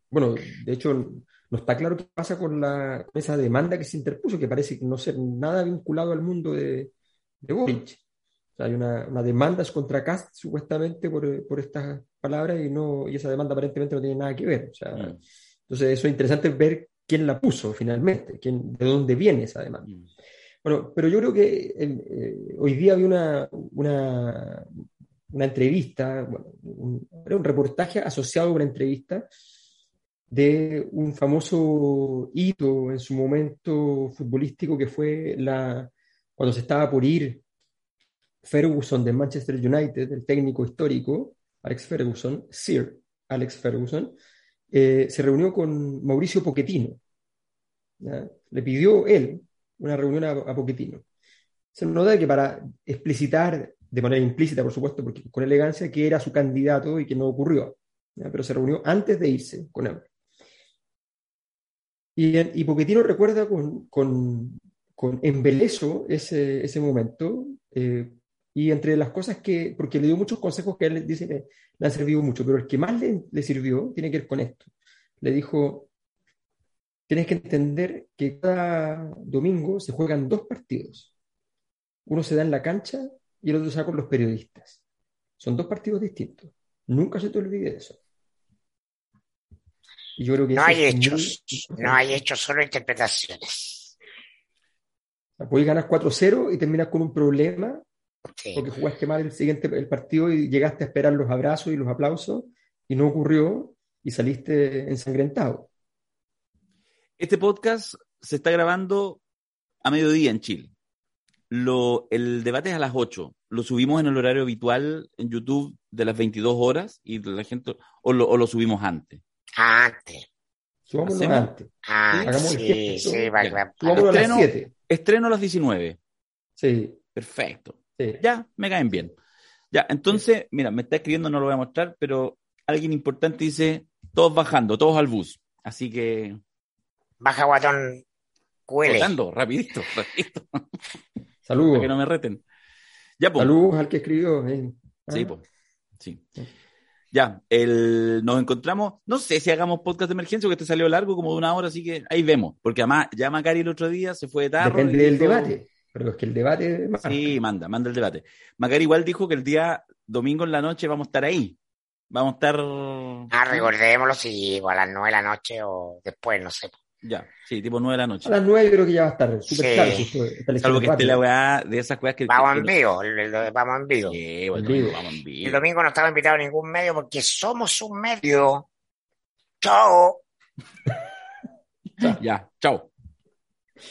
bueno, de hecho, no está claro qué pasa con, la, con esa demanda que se interpuso, que parece no ser nada vinculado al mundo de, de Boric. hay una, demanda contra Cast supuestamente por, por, estas palabras y, no, y esa demanda aparentemente no tiene nada que ver. O sea, mm. Entonces eso es interesante ver quién la puso finalmente, quién, de dónde viene esa demanda. Mm. Bueno, pero yo creo que eh, hoy día había una, una, una entrevista, bueno, un, un, reportaje asociado a una entrevista de un famoso hito en su momento futbolístico que fue la, cuando se estaba por ir Ferguson de Manchester United, el técnico histórico, Alex Ferguson, Sir Alex Ferguson, eh, se reunió con Mauricio Pochettino. Le pidió él una reunión a, Pochettino. Se nos da que para explicitar, de manera implícita, por supuesto, porque con elegancia, que era su candidato y que no ocurrió. Pero se reunió antes de irse con él. Y, y recuerda con, con embeleso ese, ese momento. Eh, y entre las cosas que, porque le dio muchos consejos que él dice que le han servido mucho, pero el que más le, le sirvió tiene que ver con esto. Le dijo, tienes que entender que cada domingo se juegan dos partidos. Uno se da en la cancha y el otro se da con los periodistas. Son dos partidos distintos. Nunca se te olvide de eso. Y yo creo que no hay hechos, no hay hechos, solo interpretaciones. Puedes ganar 4-0 y terminas con un problema porque jugaste mal el siguiente el partido y llegaste a esperar los abrazos y los aplausos y no ocurrió y saliste ensangrentado. Este podcast se está grabando a mediodía en Chile. Lo, el debate es a las 8. Lo subimos en el horario habitual en YouTube de las 22 horas y la gente o lo, o lo subimos antes. Antes. Subámoslo antes. Ah, Hagamos sí, sí, va, Subámoslo a las 7. Estreno a las 19. Sí. Perfecto. Ya, me caen bien. Ya, entonces, mira, me está escribiendo, no lo voy a mostrar, pero alguien importante dice, todos bajando, todos al bus. Así que... Baja guatón cuele. Rapidito, rapidito. Saludos. Para que no me reten. Ya, pues. Saludos al que escribió. Eh. Sí, pues. Sí. Ya, el, nos encontramos, no sé si hagamos podcast de emergencia, porque este salió largo, como de una hora, así que ahí vemos. Porque además, ya Macari el otro día se fue de tarde. Depende del debate, pero es que el debate... Sí, manda, manda el debate. Macari igual dijo que el día domingo en la noche vamos a estar ahí. Vamos a estar... Ah, recordémoslo si a las nueve de la noche o después, no sé. Ya, sí, tipo nueve de la noche. A las nueve creo que ya va a estar súper claro. Salvo que esté la weá de esas weas que. Vamos en vivo, vamos en vivo. Sí, bueno, vivo. vamos en vivo. El domingo no estaba invitado a ningún medio porque somos un medio. Chao. ya, chao.